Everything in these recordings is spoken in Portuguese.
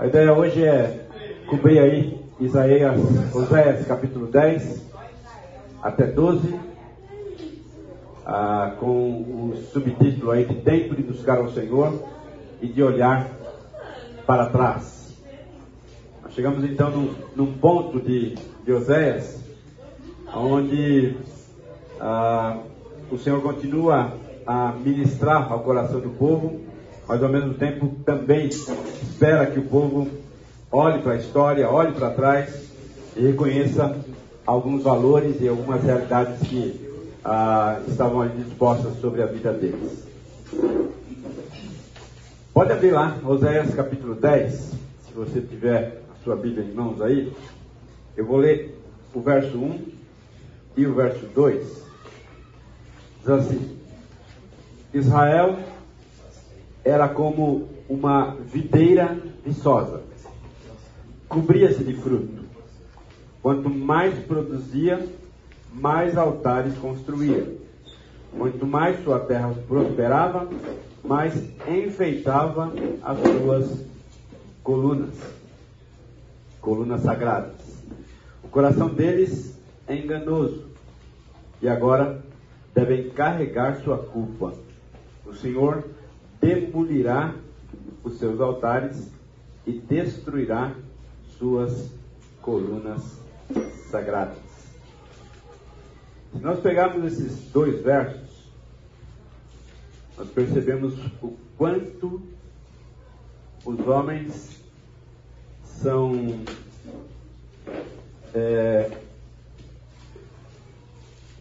A ideia hoje é cobrir aí Isaías, Oséias capítulo 10 até 12, ah, com o subtítulo aí de Tempo de buscar ao Senhor e de olhar para trás. Nós chegamos então num, num ponto de, de Oséias, onde ah, o Senhor continua a ministrar ao coração do povo mas ao mesmo tempo também espera que o povo olhe para a história, olhe para trás e reconheça alguns valores e algumas realidades que ah, estavam ali dispostas sobre a vida deles. Pode abrir lá, Oséias capítulo 10, se você tiver a sua Bíblia em mãos aí. Eu vou ler o verso 1 e o verso 2. Diz assim: Israel era como uma videira viçosa. Cobria-se de fruto. Quanto mais produzia, mais altares construía. Quanto mais sua terra prosperava, mais enfeitava as suas colunas, colunas sagradas. O coração deles é enganoso e agora devem carregar sua culpa. O Senhor demolirá os seus altares e destruirá suas colunas sagradas. Se nós pegarmos esses dois versos, nós percebemos o quanto os homens são é,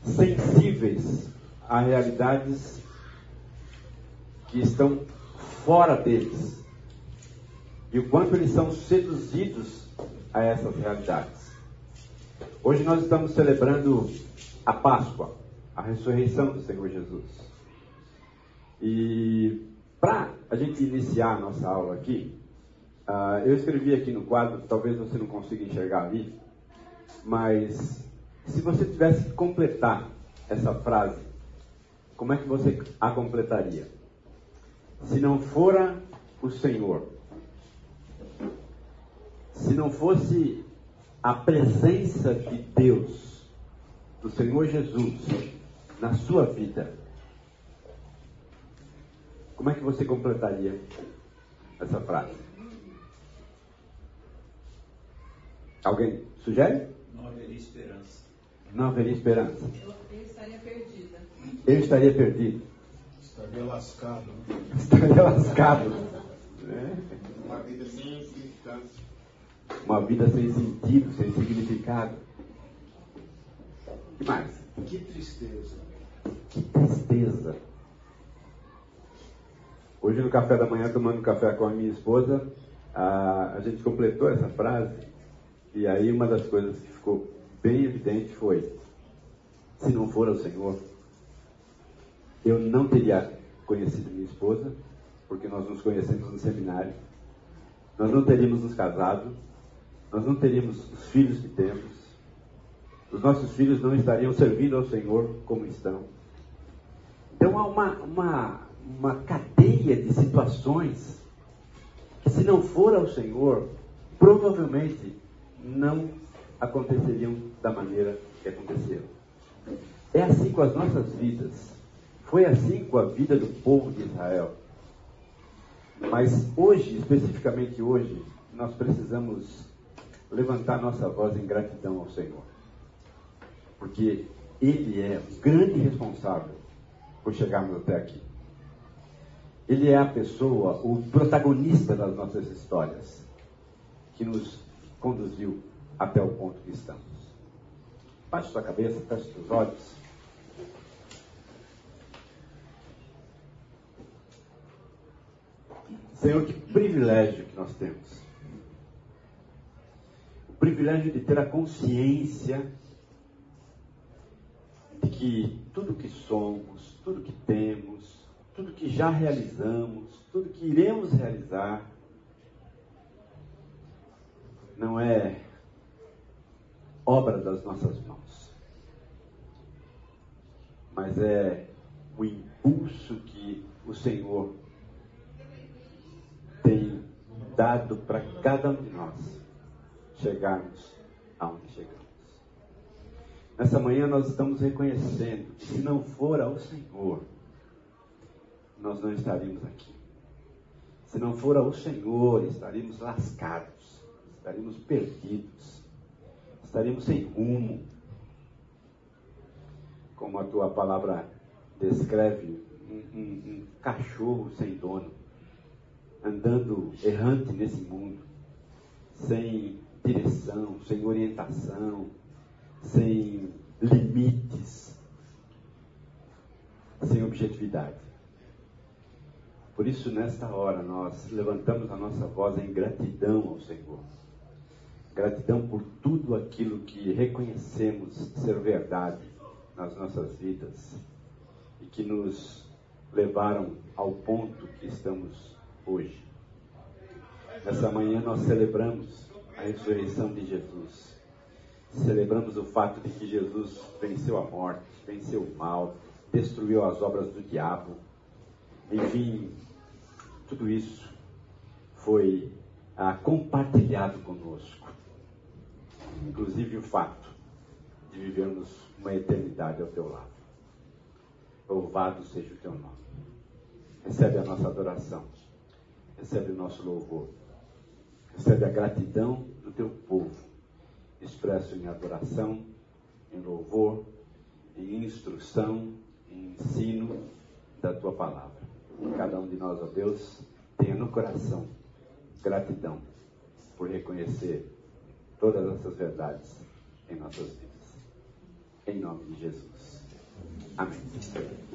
sensíveis a realidades que estão fora deles e o quanto eles são seduzidos a essas realidades. Hoje nós estamos celebrando a Páscoa, a ressurreição do Senhor Jesus. E para a gente iniciar a nossa aula aqui, uh, eu escrevi aqui no quadro, talvez você não consiga enxergar ali, mas se você tivesse que completar essa frase, como é que você a completaria? Se não fora o Senhor, se não fosse a presença de Deus, do Senhor Jesus, na sua vida, como é que você completaria essa frase? Alguém sugere? Não haveria esperança. Não haveria esperança. Eu, eu estaria perdida. Eu estaria perdido. Estaria lascado. Estaria lascado. Né? Uma vida sem significância. Uma vida sem sentido, sem significado. O que mais? Que tristeza. Que tristeza. Hoje no café da manhã, tomando café com a minha esposa, a, a gente completou essa frase. E aí uma das coisas que ficou bem evidente foi: se não for o Senhor, eu não teria conhecido minha esposa, porque nós nos conhecemos no seminário. Nós não teríamos nos casado, nós não teríamos os filhos que temos. Os nossos filhos não estariam servindo ao Senhor como estão. Então há uma, uma, uma cadeia de situações que, se não for ao Senhor, provavelmente não aconteceriam da maneira que aconteceram. É assim com as nossas vidas. Foi assim com a vida do povo de Israel. Mas hoje, especificamente hoje, nós precisamos levantar nossa voz em gratidão ao Senhor. Porque Ele é o grande responsável por chegarmos até aqui. Ele é a pessoa, o protagonista das nossas histórias, que nos conduziu até o ponto que estamos. Baixe sua cabeça, feche seus olhos. Senhor, que privilégio que nós temos. O privilégio de ter a consciência de que tudo que somos, tudo que temos, tudo que já realizamos, tudo que iremos realizar, não é obra das nossas mãos, mas é o impulso que o Senhor dado para cada um de nós chegarmos aonde chegamos. Nessa manhã nós estamos reconhecendo que se não for ao Senhor, nós não estaríamos aqui. Se não for ao Senhor, estaríamos lascados, estaríamos perdidos, estaríamos sem rumo. Como a tua palavra descreve, um, um, um cachorro sem dono, andando errante nesse mundo, sem direção, sem orientação, sem limites, sem objetividade. Por isso, nesta hora, nós levantamos a nossa voz em gratidão ao Senhor. Gratidão por tudo aquilo que reconhecemos ser verdade nas nossas vidas e que nos levaram ao ponto que estamos hoje. Nessa manhã nós celebramos a ressurreição de Jesus. Celebramos o fato de que Jesus venceu a morte, venceu o mal, destruiu as obras do diabo. Enfim, tudo isso foi ah, compartilhado conosco. Inclusive o fato de vivermos uma eternidade ao teu lado. Louvado seja o teu nome. Recebe a nossa adoração. Recebe o nosso louvor. Recebe a gratidão do teu povo, expresso em adoração, em louvor, em instrução, em ensino da tua palavra. Cada um de nós, ó Deus, tenha no coração gratidão por reconhecer todas essas verdades em nossas vidas. Em nome de Jesus. Amém.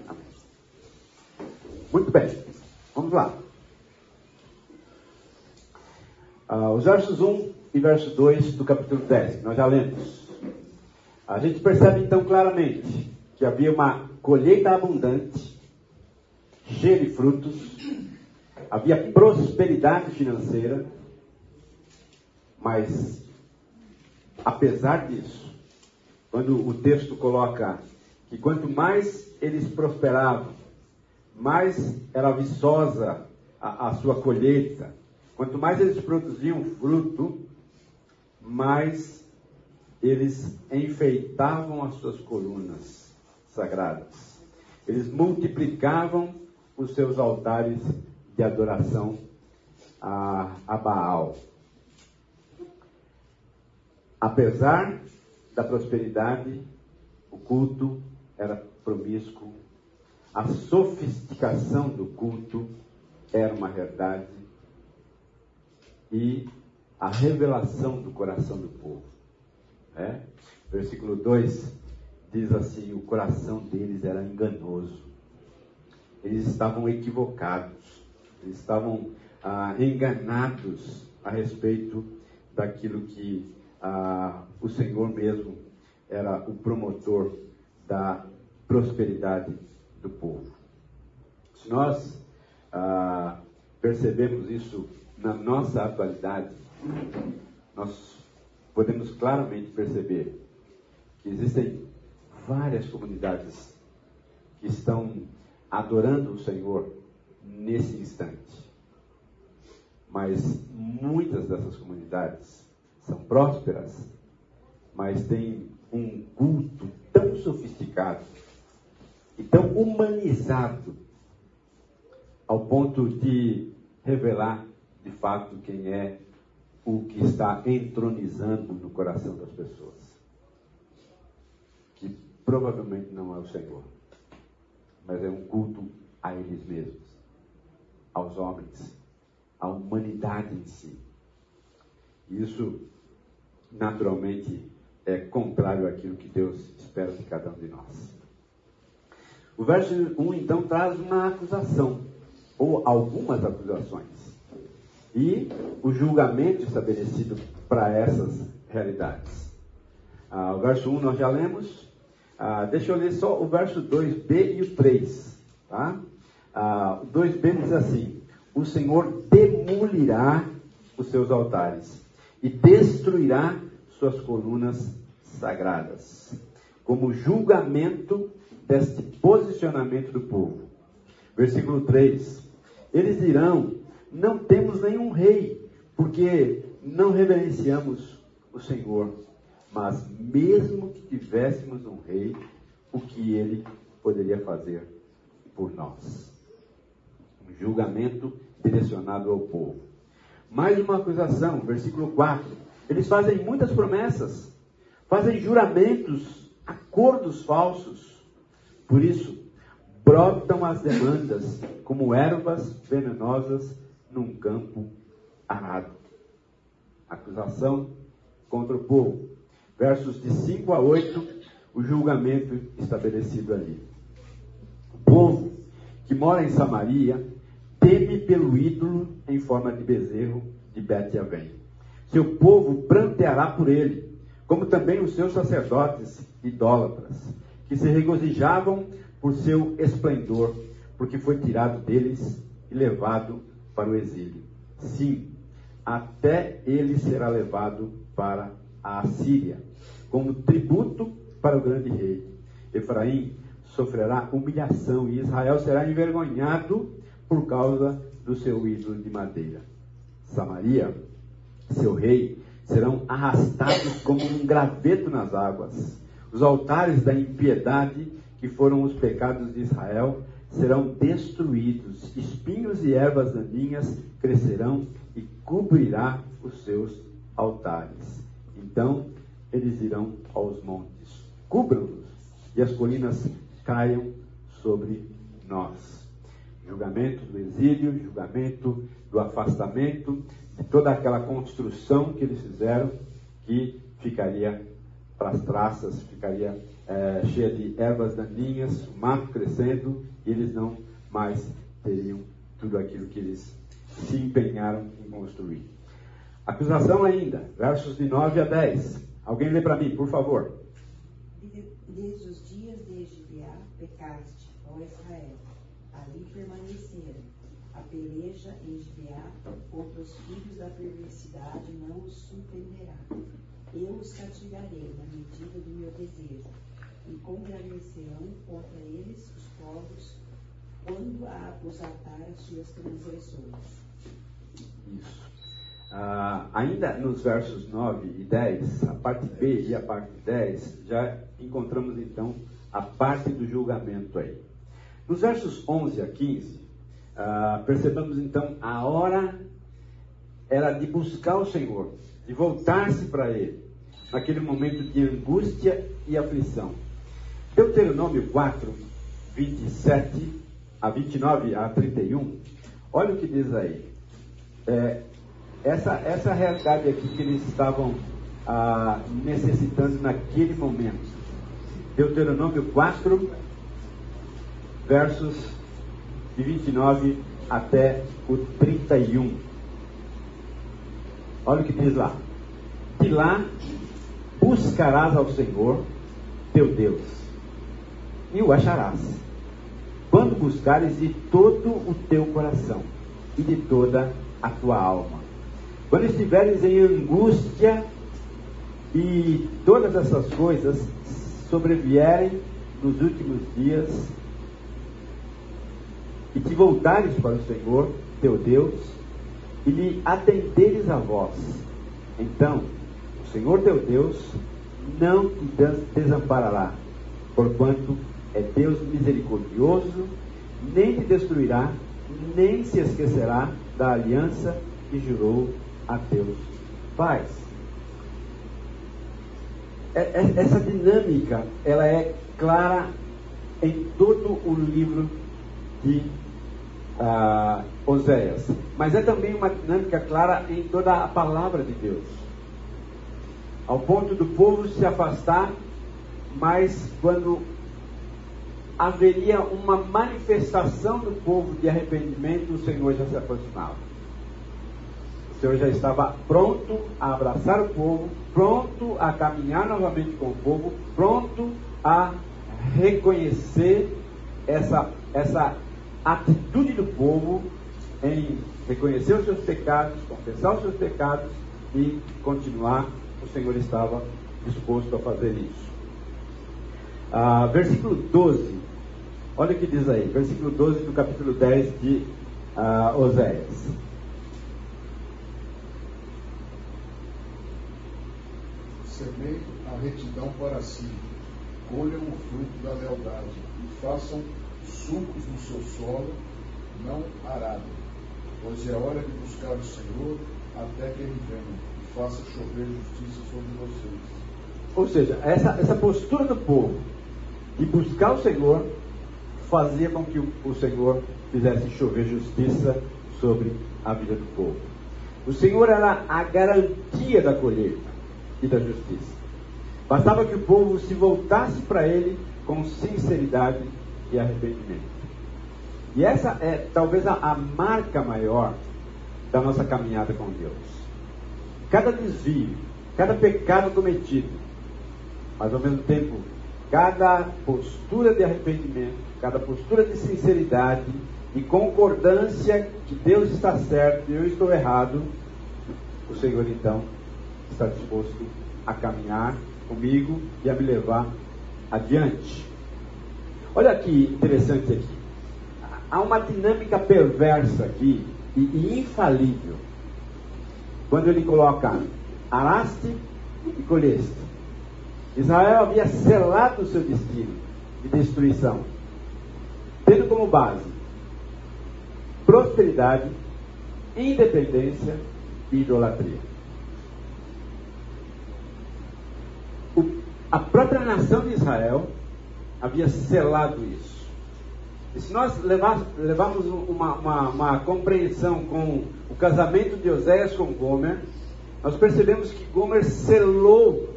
Amém. Muito bem. Vamos lá. Ah, os versos 1 e verso 2 do capítulo 10, nós já lemos. A gente percebe então claramente que havia uma colheita abundante, cheia de frutos, havia prosperidade financeira, mas apesar disso, quando o texto coloca que quanto mais eles prosperavam, mais era viçosa a, a sua colheita, Quanto mais eles produziam fruto, mais eles enfeitavam as suas colunas sagradas. Eles multiplicavam os seus altares de adoração a, a Baal. Apesar da prosperidade, o culto era promíscuo, a sofisticação do culto era uma verdade e a revelação do coração do povo. Né? Versículo 2 diz assim: o coração deles era enganoso, eles estavam equivocados, eles estavam ah, enganados a respeito daquilo que ah, o Senhor mesmo era o promotor da prosperidade do povo. Se nós ah, percebemos isso na nossa atualidade, nós podemos claramente perceber que existem várias comunidades que estão adorando o Senhor nesse instante. Mas muitas dessas comunidades são prósperas, mas têm um culto tão sofisticado e tão humanizado ao ponto de revelar de fato quem é o que está entronizando no coração das pessoas. Que provavelmente não é o Senhor, mas é um culto a eles mesmos, aos homens, à humanidade em si. Isso, naturalmente, é contrário àquilo que Deus espera de cada um de nós. O verso 1 então traz uma acusação, ou algumas acusações e o julgamento estabelecido para essas realidades. Ah, o verso 1 nós já lemos. Ah, deixa eu ler só o verso 2b e o 3. Tá? Ah, o 2b diz assim: O Senhor demolirá os seus altares e destruirá suas colunas sagradas, como julgamento deste posicionamento do povo. Versículo 3: Eles dirão: não temos nenhum rei, porque não reverenciamos o Senhor, mas mesmo que tivéssemos um rei, o que ele poderia fazer por nós? Um julgamento direcionado ao povo. Mais uma acusação, versículo 4. Eles fazem muitas promessas, fazem juramentos, acordos falsos. Por isso, brotam as demandas como ervas venenosas num campo arado. Acusação contra o povo. Versos de 5 a 8, o julgamento estabelecido ali. O povo que mora em Samaria teme pelo ídolo em forma de bezerro de Bet-Avém. Seu povo pranteará por ele, como também os seus sacerdotes idólatras, que se regozijavam por seu esplendor, porque foi tirado deles e levado para o exílio. Sim, até ele será levado para a Assíria, como tributo para o grande rei. Efraim sofrerá humilhação e Israel será envergonhado por causa do seu ídolo de madeira. Samaria, seu rei, serão arrastados como um graveto nas águas. Os altares da impiedade, que foram os pecados de Israel, serão destruídos. Espinhos e ervas daninhas crescerão e cobrirá os seus altares. Então eles irão aos montes, cubram-nos e as colinas caiam sobre nós julgamento do exílio, julgamento do afastamento, de toda aquela construção que eles fizeram, que ficaria para as traças, ficaria é, cheia de ervas daninhas, o mato crescendo, eles não mais teriam tudo aquilo que eles se empenharam em construir. Acusação ainda, versos de 9 a 10. Alguém lê para mim, por favor. Desde os dias de Gibeá pecaste, ó Israel ali permaneceram. A peleja em Gibeá contra os filhos da perversidade não os surpreenderá. Eu os castigarei na medida do meu desejo, e congregarão contra eles povos quando a, os atar as suas transgressões. Isso. Ah, ainda nos versos 9 e 10, a parte B e a parte 10, já encontramos então a parte do julgamento aí. Nos versos 11 a 15, ah, percebemos então a hora era de buscar o Senhor, de voltar-se para Ele, naquele momento de angústia e aflição. Deuteronômio 4, 27 a 29 a 31, olha o que diz aí. É, essa, essa realidade aqui que eles estavam ah, necessitando naquele momento. Deuteronômio 4, versos de 29 até o 31. Olha o que diz lá. De lá buscarás ao Senhor teu Deus e o acharás. Quando buscares de todo o teu coração e de toda a tua alma. Quando estiveres em angústia e todas essas coisas sobrevierem nos últimos dias, e te voltares para o Senhor, teu Deus, e lhe atenderes a voz. Então, o Senhor teu Deus não te desamparará, porquanto é Deus misericordioso, nem te destruirá, nem se esquecerá da aliança que jurou a teus pais. É, é, essa dinâmica, ela é clara em todo o livro de ah, Oséias. Mas é também uma dinâmica clara em toda a palavra de Deus. Ao ponto do povo se afastar, mas quando haveria uma manifestação do povo de arrependimento, o Senhor já se aproximava. O Senhor já estava pronto a abraçar o povo, pronto a caminhar novamente com o povo, pronto a reconhecer essa, essa atitude do povo em reconhecer os seus pecados, confessar os seus pecados e continuar, o Senhor estava disposto a fazer isso. Ah, versículo 12, Olha o que diz aí, versículo 12 do capítulo 10 de uh, Oséias. Semei a retidão para si, colham o fruto da lealdade e façam sucos no seu solo, não arado. Pois é hora de buscar o Senhor até que ele venha e faça chover justiça sobre vocês. Ou seja, essa, essa postura do povo de buscar o Senhor fazia com que o, Senhor fizesse chover justiça sobre a vida do povo. O Senhor era a garantia da colheita e da justiça. Bastava que o povo se voltasse para Ele com sinceridade e arrependimento. E essa é talvez a, a marca maior da nossa caminhada com Deus. Cada desvio, cada pecado cometido, mas ao mesmo tempo, cada postura de arrependimento, cada postura de sinceridade e concordância que Deus está certo e eu estou errado, o Senhor então está disposto a caminhar comigo e a me levar adiante. Olha que interessante aqui. Há uma dinâmica perversa aqui e, e infalível. Quando ele coloca araste e colheste. Israel havia selado o seu destino de destruição, tendo como base prosperidade, independência e idolatria. O, a própria nação de Israel havia selado isso. E se nós levarmos uma, uma, uma, compreensão com o casamento de Oséias com Gomer, nós percebemos que Gomer selou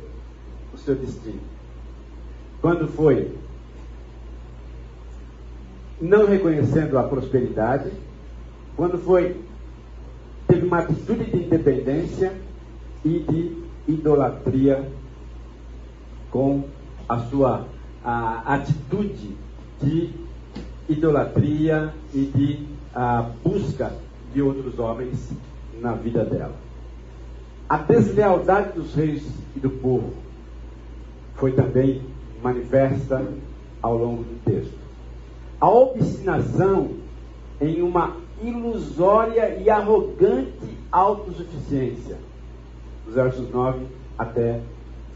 o seu destino. Quando foi não reconhecendo a prosperidade, quando foi teve uma atitude de independência e de idolatria com a sua a, atitude de idolatria e de a, busca de outros homens na vida dela. A deslealdade dos reis e do povo foi também manifesta ao longo do texto. A obstinação em uma ilusória e arrogante autossuficiência. Os versos 9 até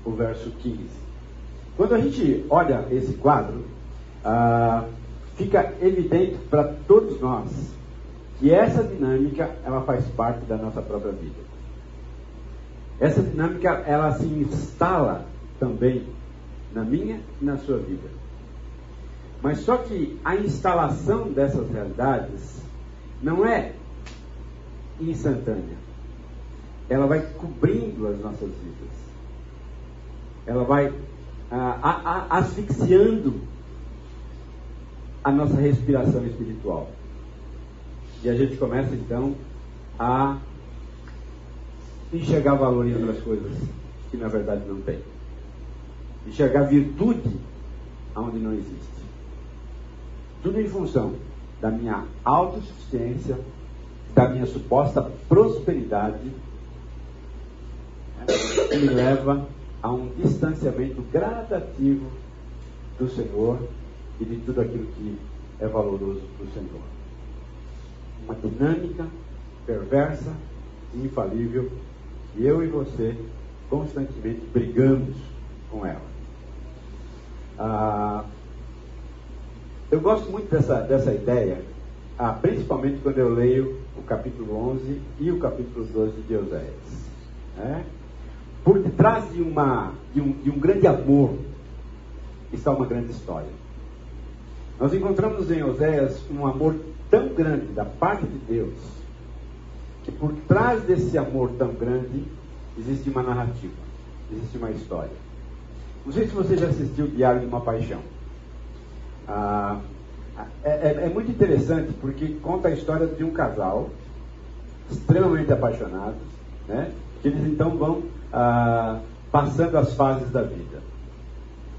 o verso 15. Quando a gente olha esse quadro, ah, fica evidente para todos nós que essa dinâmica ela faz parte da nossa própria vida. Essa dinâmica ela se instala também na minha e na sua vida. Mas só que a instalação dessas realidades não é instantânea. Ela vai cobrindo as nossas vidas. Ela vai ah, asfixiando a nossa respiração espiritual. E a gente começa então a enxergar valor em outras coisas que na verdade não tem. Enxergar virtude onde não existe. Tudo em função da minha autossuficiência, da minha suposta prosperidade, né, que me leva a um distanciamento gradativo do Senhor e de tudo aquilo que é valoroso para o Senhor. Uma dinâmica perversa e infalível, e eu e você constantemente brigamos com ela. Ah, eu gosto muito dessa, dessa ideia, ah, principalmente quando eu leio o capítulo 11 e o capítulo 12 de Euséias. Né? Por detrás de, uma, de, um, de um grande amor está uma grande história. Nós encontramos em Oséias um amor tão grande da parte de Deus, que por trás desse amor tão grande existe uma narrativa, existe uma história. Não sei se você já assistiu o Diário de uma Paixão. Ah, é, é, é, muito interessante porque conta a história de um casal extremamente apaixonados, né? Que eles então vão ah, passando as fases da vida.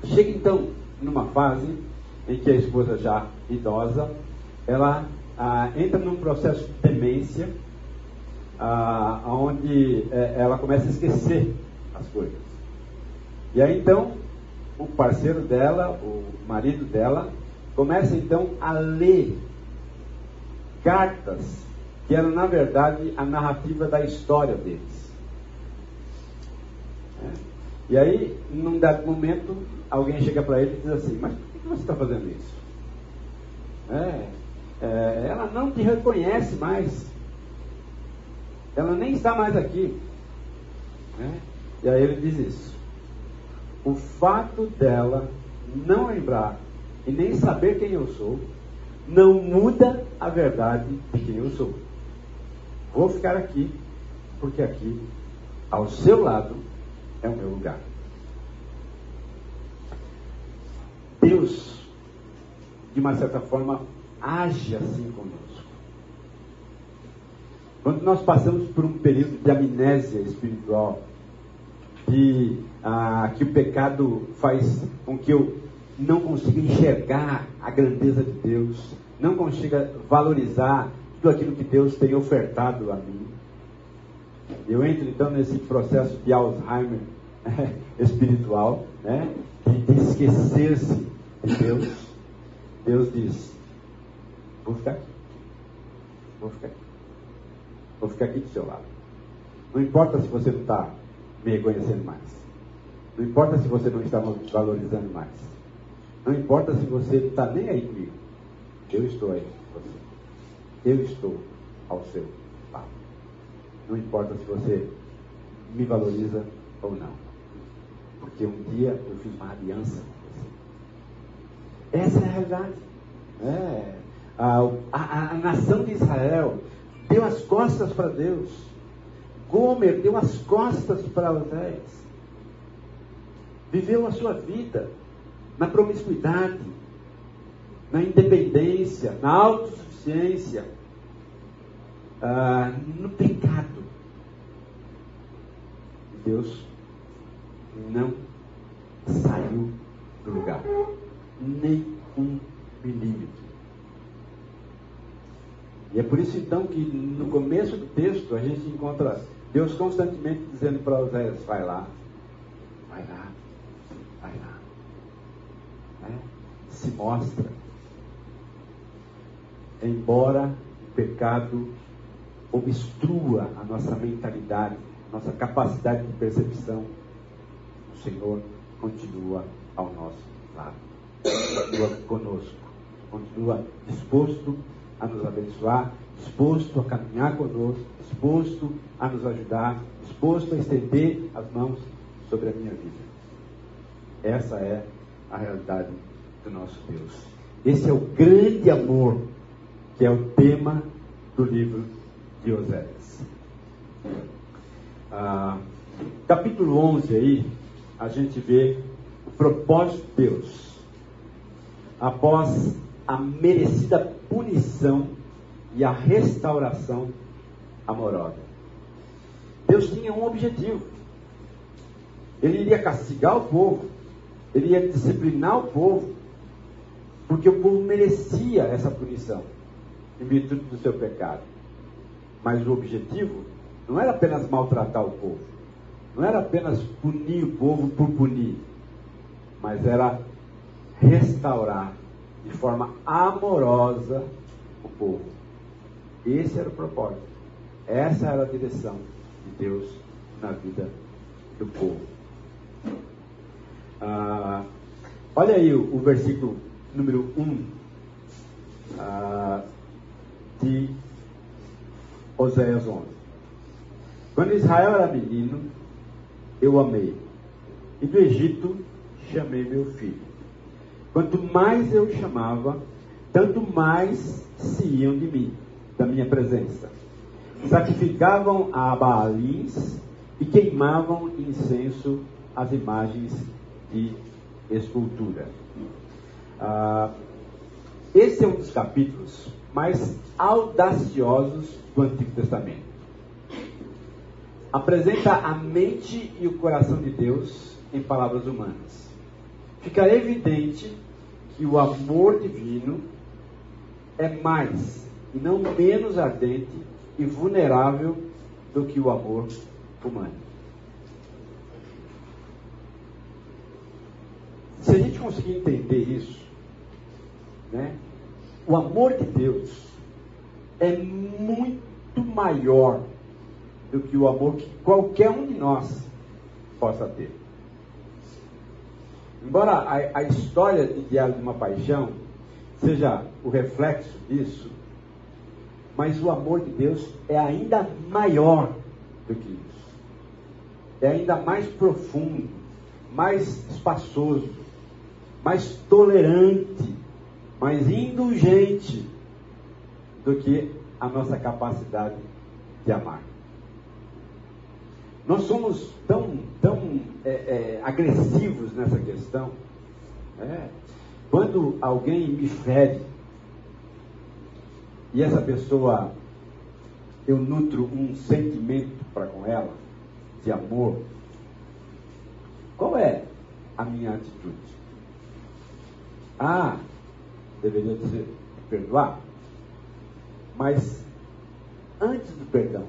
Chega então numa fase em que a esposa já idosa, ela ah, entra num processo de demência, ah, onde é, ela começa a esquecer as coisas. E aí então o parceiro dela, o marido dela, começa então a ler cartas que eram na verdade a narrativa da história deles. É. E aí, num dado momento, alguém chega para ele e diz assim: Mas por que você está fazendo isso? É, é, ela não te reconhece mais. Ela nem está mais aqui. Né? E aí ele diz isso. O fato dela não lembrar e nem saber quem eu sou, não muda a verdade de quem eu sou. Vou ficar aqui, porque aqui, ao seu lado, é o meu lugar. Deus, de uma certa forma, age assim conosco. Quando nós passamos por um período de amnésia espiritual, de ah, que o pecado faz com que eu não consiga enxergar a grandeza de Deus, não consiga valorizar tudo aquilo que Deus tem ofertado a mim. Eu entro então nesse processo de Alzheimer espiritual, né? de esquecer-se de Deus. Deus diz: Vou ficar aqui. Vou ficar aqui. Vou ficar aqui do seu lado. Não importa se você não está me reconhecendo mais. Não importa se você não está me valorizando mais. Não importa se você está nem aí comigo. Eu estou aí com você. Eu estou ao seu lado. Não importa se você me valoriza ou não. Porque um dia eu fiz uma aliança com você. Essa é a realidade. É. A, a, a nação de Israel deu as costas para Deus. Gomer deu as costas para Oséias. Viveu a sua vida na promiscuidade, na independência, na autossuficiência, ah, no pecado. Deus não saiu do lugar, nem um milímetro. E é por isso então que no começo do texto a gente encontra Deus constantemente dizendo para Oséias, vai lá, vai lá, vai lá. Né? Se mostra. Embora o pecado obstrua a nossa mentalidade, nossa capacidade de percepção, o Senhor continua ao nosso lado, continua conosco, continua disposto a nos abençoar, disposto a caminhar conosco, disposto a nos ajudar, disposto a estender as mãos sobre a minha vida. Essa é a realidade do nosso Deus. Esse é o grande amor que é o tema do livro de Oséias. Ah, capítulo 11 aí, a gente vê o propósito de Deus. Após a merecida punição e a restauração amorosa. Deus tinha um objetivo. Ele iria castigar o povo, ele ia disciplinar o povo, porque o povo merecia essa punição, em virtude do seu pecado. Mas o objetivo não era apenas maltratar o povo, não era apenas punir o povo por punir, mas era restaurar de forma amorosa o povo. Esse era o propósito. Essa era a direção de Deus na vida do povo. Ah, olha aí o, o, versículo número 1 ah, de Oséias 11. Quando Israel era menino, eu amei, e do Egito chamei meu filho. Quanto mais eu chamava, tanto mais se iam de mim, da minha presença. Sacrificavam a Baalins e queimavam incenso às imagens de escultura. Ah, esse é um dos capítulos mais audaciosos do Antigo Testamento. Apresenta a mente e o coração de Deus em palavras humanas. Fica evidente que o amor divino é mais e não menos ardente e vulnerável do que o amor humano. Se a gente conseguir entender isso, né, o amor de Deus é muito maior do que o amor que qualquer um de nós possa ter. embora a, a história de Diário de uma Paixão seja o reflexo disso, mas o amor de Deus é ainda maior do que isso. É ainda mais profundo, mais espaçoso, mais tolerante, mais indulgente do que a nossa capacidade de amar. Nós somos tão, tão é, é, agressivos nessa questão. Né? Quando alguém me fere e essa pessoa, eu nutro um sentimento para com ela, de amor, qual é a minha atitude? Ah, deveria dizer perdoar? Mas antes do perdão,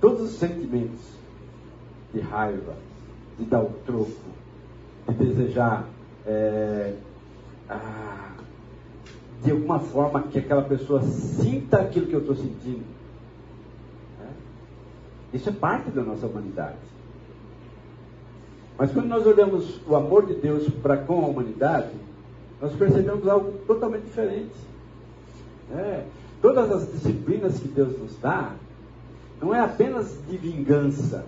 todos os sentimentos de raiva, de dar o troco, de desejar é, ah, de alguma forma que aquela pessoa sinta aquilo que eu estou sentindo. É? Isso é parte da nossa humanidade. Mas quando nós olhamos o amor de Deus para com a humanidade, nós percebemos algo totalmente diferente. É, todas as disciplinas que Deus nos dá, não é apenas de vingança,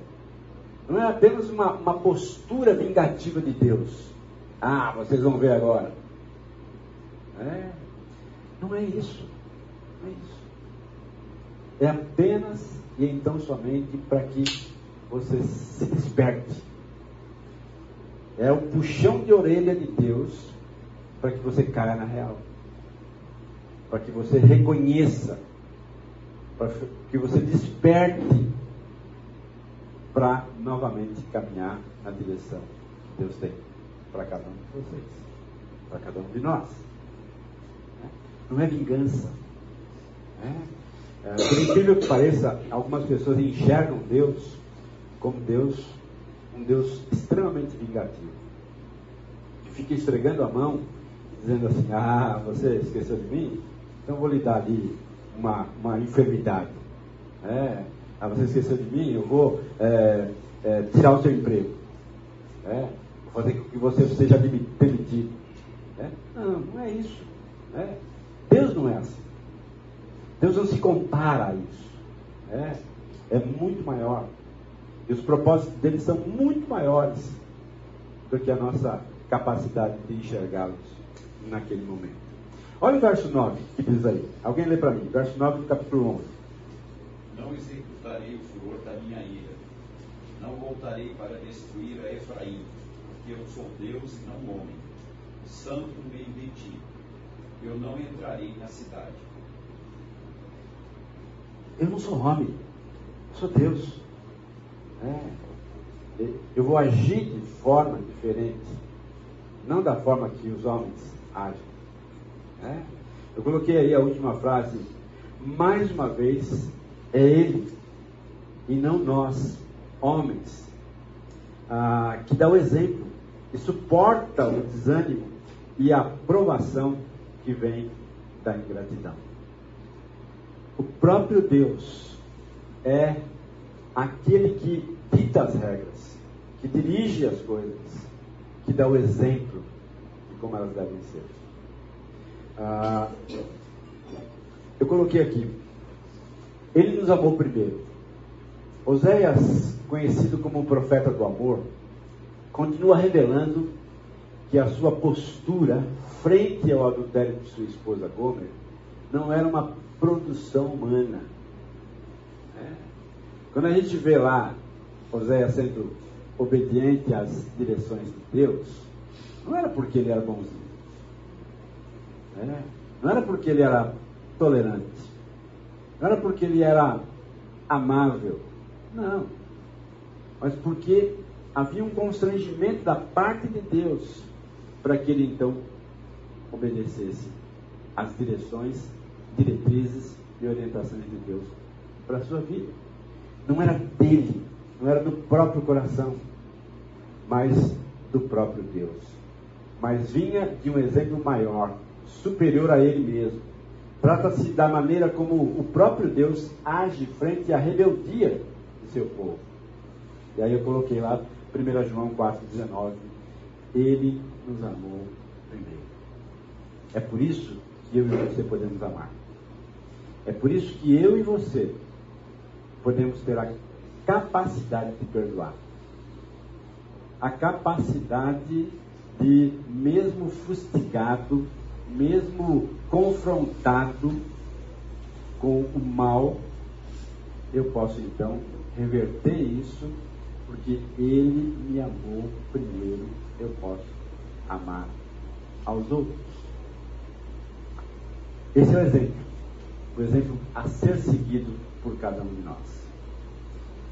não é apenas uma, uma postura vingativa de Deus. Ah, vocês vão ver agora. É, não é isso. Não é isso. É apenas e então somente para que você se desperte. É o puxão de orelha de Deus para que você caia na real para que você reconheça, para que você desperte para novamente caminhar na direção que Deus tem para cada um de vocês, para cada um de nós. Não é vingança. É, por incrível que pareça, algumas pessoas enxergam Deus como Deus, um Deus extremamente vingativo, que fica esfregando a mão, dizendo assim: Ah, você esqueceu de mim? Então vou lhe dar ali uma, uma enfermidade. É, ah, você esqueceu de mim, eu vou é, é, tirar o seu emprego. É, vou fazer com que você seja demitido. É? Não, não é isso. É. Deus não é assim. Deus não se compara a isso. É, é muito maior. E os propósitos dele são muito maiores do que a nossa capacidade de enxergá-los naquele momento. Olha o verso 9 que diz aí. Alguém lê para mim. Verso 9 do capítulo 11. Não executarei o furor da minha ira. Não voltarei para destruir a Efraim, porque eu sou Deus e não homem. Santo no meio de ti. Eu não entrarei na cidade. Eu não sou homem. Eu sou Deus. É. Eu vou agir de forma diferente. Não da forma que os homens agem. Né? Eu coloquei aí a última frase. Mais uma vez, é Ele e não nós, homens, ah, que dá o exemplo e suporta o desânimo e a provação que vem da ingratidão. O próprio Deus é aquele que dita as regras, que dirige as coisas, que dá o exemplo de como elas devem ser. Ah, eu coloquei aqui. Ele nos amou primeiro. Oséias, conhecido como o profeta do amor, continua revelando que a sua postura frente ao adultério de sua esposa Gomer não era uma produção humana. É. Quando a gente vê lá Oséias sendo obediente às direções de Deus, não era porque ele era bonzinho. É. Não era porque ele era tolerante. Não era porque ele era amável. Não. Mas porque havia um constrangimento da parte de Deus para que ele então obedecesse às direções, diretrizes e orientações de Deus para a sua vida. Não era dele, não era do próprio coração, mas do próprio Deus. Mas vinha de um exemplo maior, superior a ele mesmo. Trata-se da maneira como o próprio Deus age frente à rebeldia de seu povo. E aí eu coloquei lá 1 João 4,19, Ele nos amou primeiro. É por isso que eu e você podemos amar. É por isso que eu e você podemos ter a capacidade de perdoar. A capacidade de, mesmo fustigado, mesmo confrontado com o mal, eu posso então reverter isso, porque ele me amou primeiro, eu posso amar aos outros. Esse é o exemplo. O exemplo a ser seguido por cada um de nós.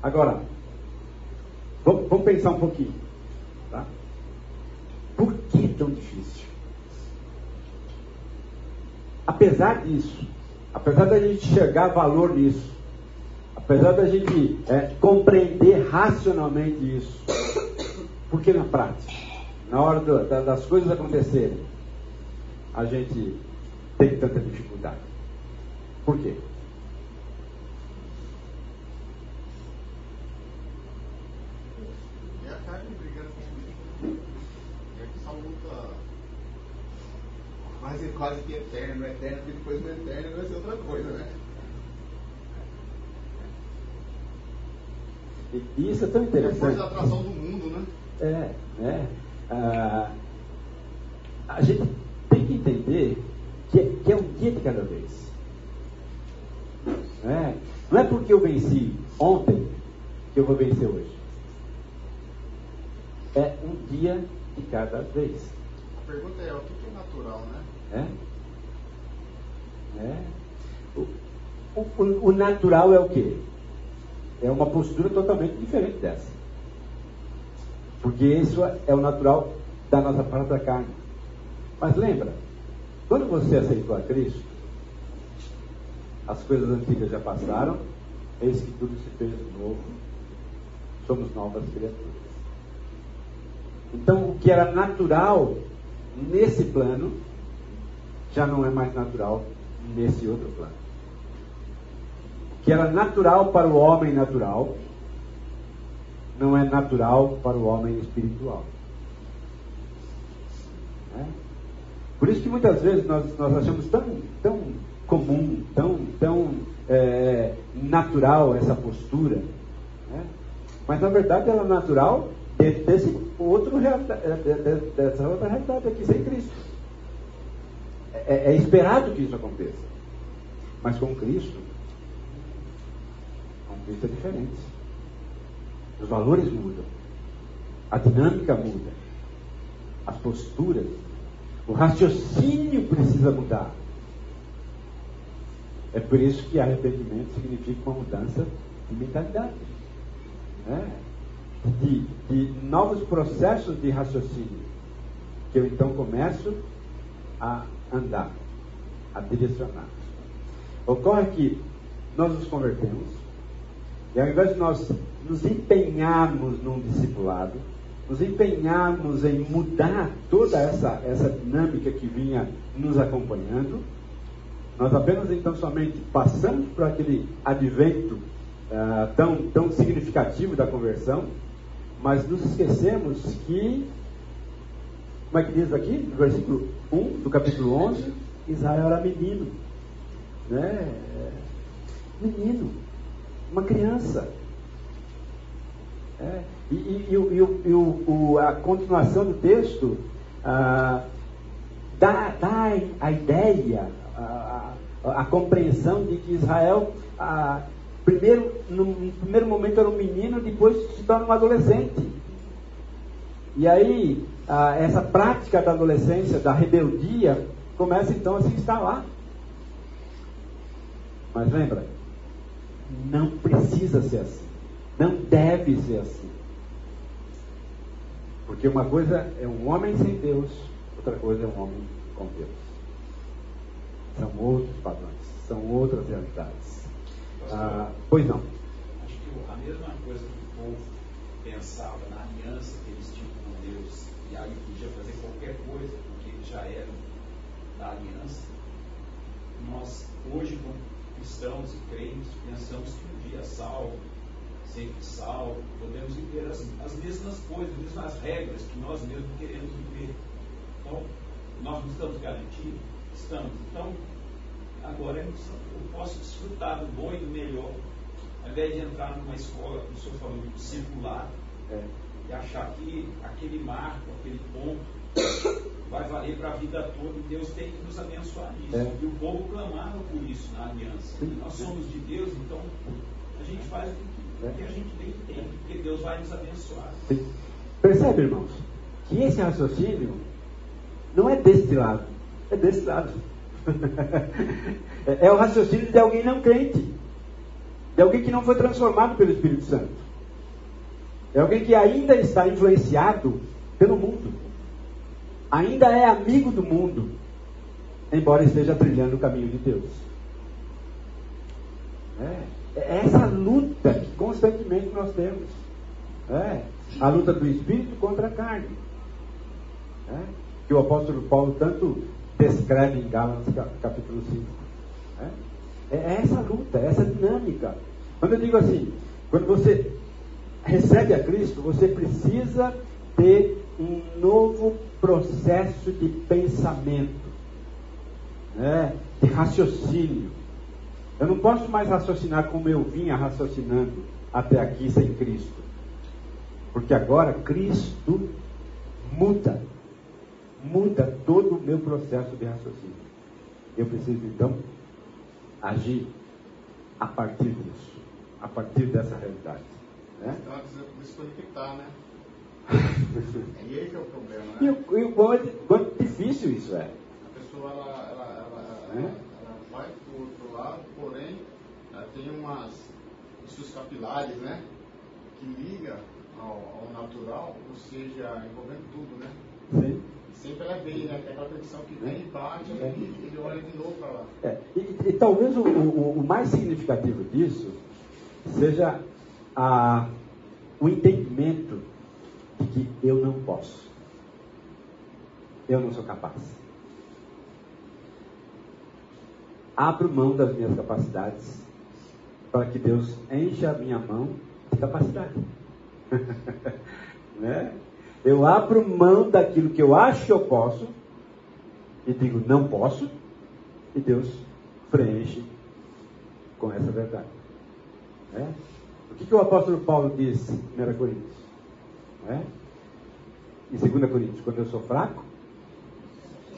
Agora, vamos, pensar um pouquinho. Tá? Por que tão difícil? Apesar disso, apesar da gente enxergar valor nisso, apesar da gente é, compreender racionalmente isso, por que na prática, na hora do, da, das coisas acontecerem, a gente tem tanta dificuldade? Por quê? É a carne brigando com o É que essa luta quase, quase que eterna, eterna, porque depois do eterno vai ser outra coisa, né? E isso é tão interessante. Depois da atração do mundo, né? É, né? Ah, a gente tem que entender que, é, que é um dia de cada vez. Não é, não é porque eu venci ontem que eu vou vencer hoje. É um dia de cada vez. A pergunta é, o que é natural, né? É? É. O, o, o natural é o quê? É uma postura totalmente diferente dessa. Porque isso é o natural da nossa da carne. Mas lembra, quando você aceitou a Cristo, as coisas antigas já passaram, eis que tudo se fez novo, somos novas criaturas. Então, o que era natural nesse plano, já não é mais natural nesse outro plano. O que era natural para o homem natural, não é natural para o homem espiritual. É? Por isso que muitas vezes nós, nós achamos tão, tão comum, tão, tão é, natural essa postura. Né? Mas na verdade ela é natural desse outro, dessa outra realidade aqui sem Cristo. É, é esperado que isso aconteça. Mas com Cristo, com Cristo é diferente. Os valores mudam. A dinâmica muda. As posturas. O raciocínio precisa mudar. É por isso que arrependimento significa uma mudança de mentalidade. Né? De, de novos processos de raciocínio. Que eu então começo a andar, a direcionar. Ocorre que nós nos convertemos, e ao invés de nós nos empenharmos num discipulado, nos empenharmos em mudar toda essa, essa dinâmica que vinha nos acompanhando, nós apenas então somente passamos por aquele advento uh, tão, tão significativo da conversão, mas nos esquecemos que, como é que diz aqui, no versículo 1 do capítulo 11, Israel era menino. Né? Menino, uma criança. É, e, e, e, e o, a continuação do texto ah, dá, dá a ideia, a, a, a, compreensão de que Israel, ah, primeiro, no, no, primeiro momento era um menino, depois se torna um adolescente. E aí, ah, essa prática da adolescência, da rebeldia, começa então a se instalar. Mas lembra, não precisa ser assim. Não deve ser assim. Porque uma coisa é um homem sem Deus, outra coisa é um homem com Deus. São outros padrões, são outras realidades. Ah, pois não. Acho que a mesma coisa que o povo pensava na aliança que eles tinham com Deus, e aí podia fazer qualquer coisa, porque eles já eram da aliança, nós hoje, como cristãos e crentes, pensamos que um dia salvo, sempre salvo, podemos viver as, as mesmas coisas, as mesmas regras que nós mesmos queremos viver. Então, nós não estamos garantidos? Estamos. Então, agora eu posso desfrutar do bom e do melhor, ao invés de entrar numa escola, como o senhor falou, circular, é. e achar que aquele marco, aquele ponto, vai valer para a vida toda e Deus tem que nos abençoar nisso. É. E o povo clamava por isso na aliança. Nós somos de Deus, então a gente faz o que, é. que a gente bem entende, porque Deus vai nos abençoar. Sim. Percebe, irmãos, que esse raciocínio não é deste lado, é desse lado. é o raciocínio de alguém não crente, de alguém que não foi transformado pelo Espírito Santo. É alguém que ainda está influenciado pelo mundo. Ainda é amigo do mundo, embora esteja trilhando o caminho de Deus. É, é essa luta que constantemente nós temos. É, a luta do espírito contra a carne. É, que o apóstolo Paulo tanto descreve em Gálatas capítulo 5. É, é essa luta, é essa dinâmica. Quando eu digo assim, quando você recebe a Cristo, você precisa ter um novo processo de pensamento, né? de raciocínio. Eu não posso mais raciocinar como eu vinha raciocinando até aqui sem Cristo. Porque agora Cristo muda. Muda todo o meu processo de raciocínio. Eu preciso então agir a partir disso, a partir dessa realidade. Né? Então, desconectar, né? e esse é o problema, né? E o, quanto, quanto difícil isso é. A pessoa, ela, ela, ela, é? ela vai para o outro lado, porém, ela tem umas, seus capilares, né? Que liga ao, ao natural, ou seja, envolvendo tudo, né? Sim sempre ela vem, né? Tem aquela conexão que vem e bate é. e ele olha de novo para lá. É. E, e, talvez o, o, o, mais significativo disso seja a, o entendimento de que eu não posso. Eu não sou capaz. Abro mão das minhas capacidades para que Deus encha a minha mão de capacidade. né? Eu abro mão daquilo que eu acho que eu posso e digo não posso, e Deus preenche com essa verdade. Né? O que, que o apóstolo Paulo diz em 1 Coríntios? Né? Em 2 Coríntios, quando eu sou fraco,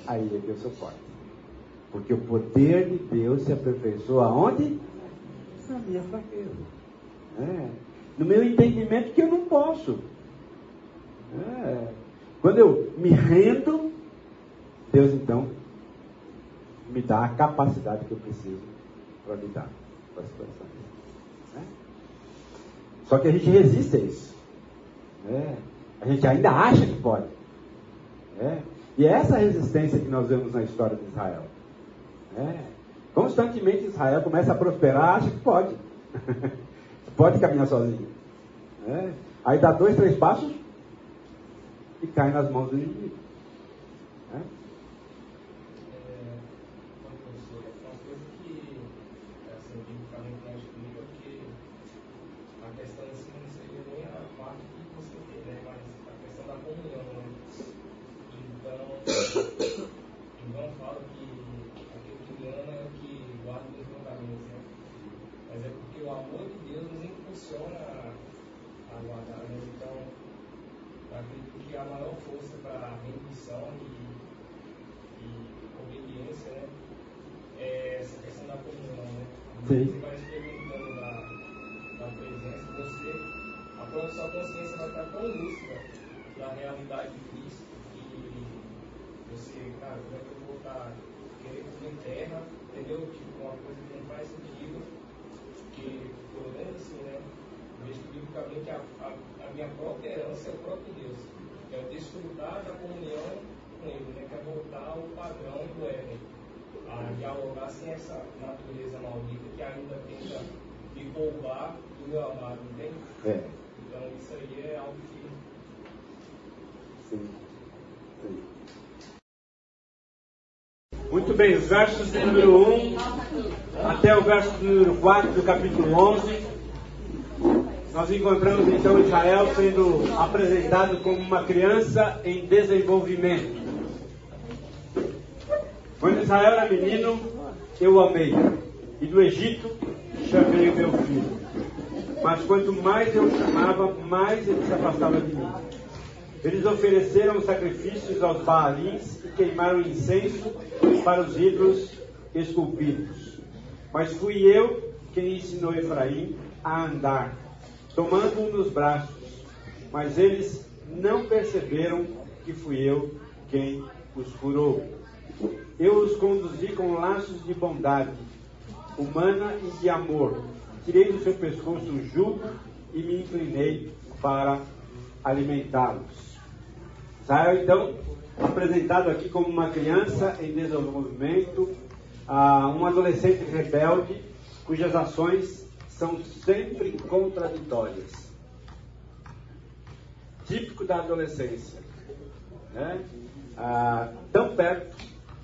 aí é que eu sou forte. Porque o poder de Deus se aperfeiçoa aonde? Na minha fraqueza. É. No meu entendimento que eu não posso. É. Quando eu me rendo, Deus então me dá a capacidade que eu preciso para lidar com as situações. Né? Só que a gente resiste a isso. Né? A gente ainda acha que pode. Né? E é essa resistência que nós vemos na história de Israel. Né? Constantemente Israel começa a prosperar, acha que pode. pode caminhar sozinho. Né? Aí dá dois, três passos, e cai nas mãos do inimigo. Sim. A sua consciência vai estar tão lúcida da realidade de Cristo que você, cara, como é que eu vou estar querendo comer terra, entendeu? Tipo, uma coisa que não faz sentido, que, pelo menos assim, né? Vejo biblicamente a, a, a minha própria herança é o próprio Deus. É o desfrutar da comunhão com Ele, né? Que é voltar ao padrão do Éden a dialogar sem essa natureza maldita que ainda tenta me roubar do meu amado, entende? É. Então isso aí é algo que. Sim. Sim. Muito bem, os versos de número 1 até o verso número 4 do capítulo 11 nós encontramos então Israel sendo apresentado como uma criança em desenvolvimento. Quando Israel era menino, eu amei. E do Egito, chamei meu filho. Mas quanto mais eu chamava, mais ele se afastava de mim. Eles ofereceram sacrifícios aos Baalins e queimaram incenso para os ídolos esculpidos. Mas fui eu quem ensinou Efraim a andar, tomando-o nos braços. Mas eles não perceberam que fui eu quem os curou. Eu os conduzi com laços de bondade, humana e de amor. Tirei do seu pescoço o jugo e me inclinei para alimentá-los. Israel, então, apresentado aqui como uma criança em desenvolvimento, um adolescente rebelde, cujas ações são sempre contraditórias. Típico da adolescência. Né? Ah, tão perto,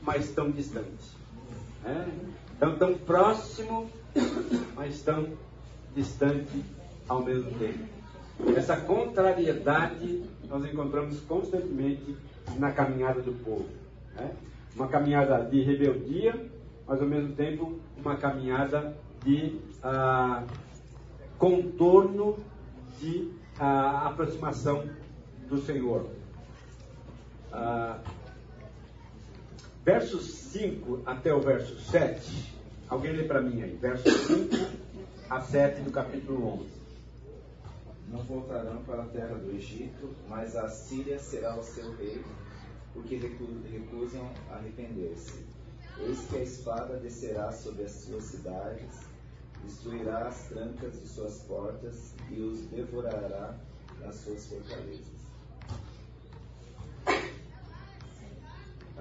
mas tão distante. Né? Tão, tão próximo, mas tão distante ao mesmo tempo. Essa contrariedade nós encontramos constantemente na caminhada do povo. Né? Uma caminhada de rebeldia, mas ao mesmo tempo uma caminhada de ah, contorno de ah, aproximação do Senhor. Ah, versos 5 até o verso 7. Alguém lê para mim aí. Versos 5 a 7 do capítulo 11. Não voltarão para a terra do Egito, mas a Síria será o seu rei, porque recusam arrepender-se. Eis que a espada descerá sobre as suas cidades, destruirá as trancas de suas portas e os devorará nas suas fortalezas.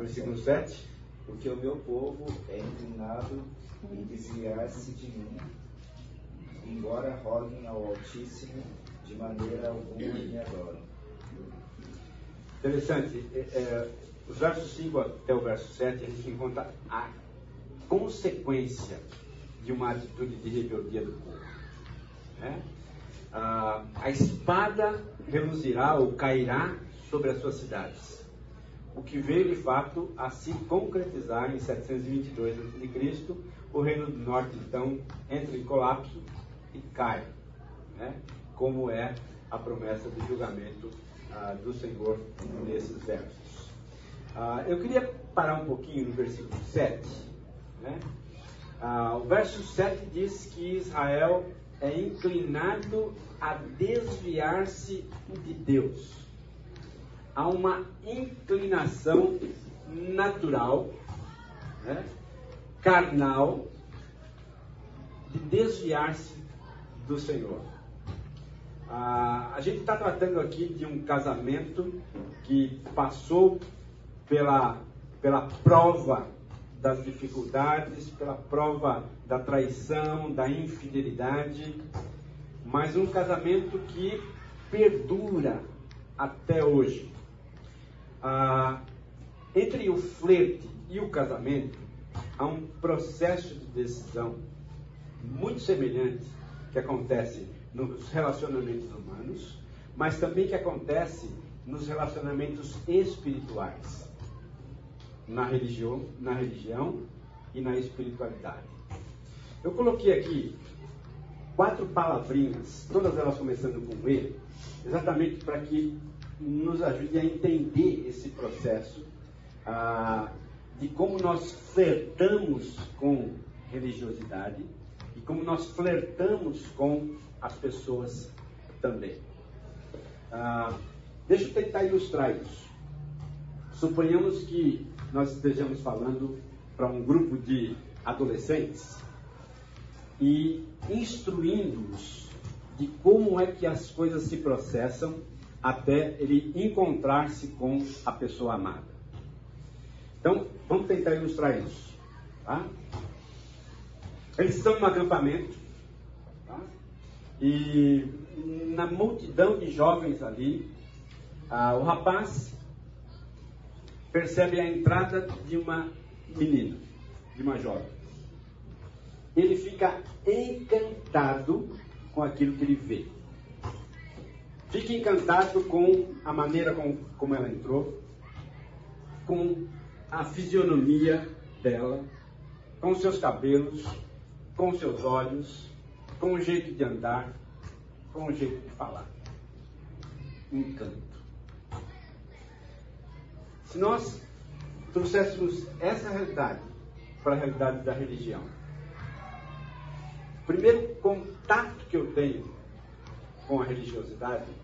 Versículo 7. Porque o meu povo é inclinado em desviar-se de mim, embora roguem ao Altíssimo, de maneira alguma me adoram. Interessante. É, é, os versos 5 até o verso 7, a gente encontra a consequência de uma atitude de rebeldia do povo. Né? Ah, a espada reluzirá ou cairá sobre as suas cidades. O que veio de fato a se concretizar em 722 a.C., o reino do norte então entra em colapso e cai. Né? como é a promessa do julgamento ah, do Senhor nesses versos. Ah, eu queria parar um pouquinho no versículo 7. Né? Ah, o verso 7 diz que Israel é inclinado a desviar-se de Deus. Há uma inclinação natural, né? carnal, de desviar-se do Senhor. Ah, a gente está tratando aqui de um casamento que passou pela, pela prova das dificuldades, pela prova da traição, da infidelidade, mas um casamento que perdura até hoje. Ah, entre o flerte e o casamento, há um processo de decisão muito semelhante que acontece nos relacionamentos humanos, mas também que acontece nos relacionamentos espirituais, na religião, na religião e na espiritualidade. Eu coloquei aqui quatro palavrinhas, todas elas começando com E, exatamente para que nos ajude a entender esse processo ah, de como nós flertamos com religiosidade e como nós flertamos com as pessoas também. Ah, deixa eu tentar ilustrar isso. Suponhamos que nós estejamos falando para um grupo de adolescentes e instruindo-os de como é que as coisas se processam até ele encontrar-se com a pessoa amada. Então, vamos tentar ilustrar isso. Tá? Eles estão em um acampamento e na multidão de jovens ali, ah, o rapaz percebe a entrada de uma menina, de uma jovem. Ele fica encantado com aquilo que ele vê. Fique encantado com a maneira com, como ela entrou, com a fisionomia dela, com seus cabelos, com seus olhos, com o jeito de andar, com o jeito de falar. Encanto. Se nós trouxéssemos essa realidade para a realidade da religião, o primeiro contato que eu tenho com a religiosidade,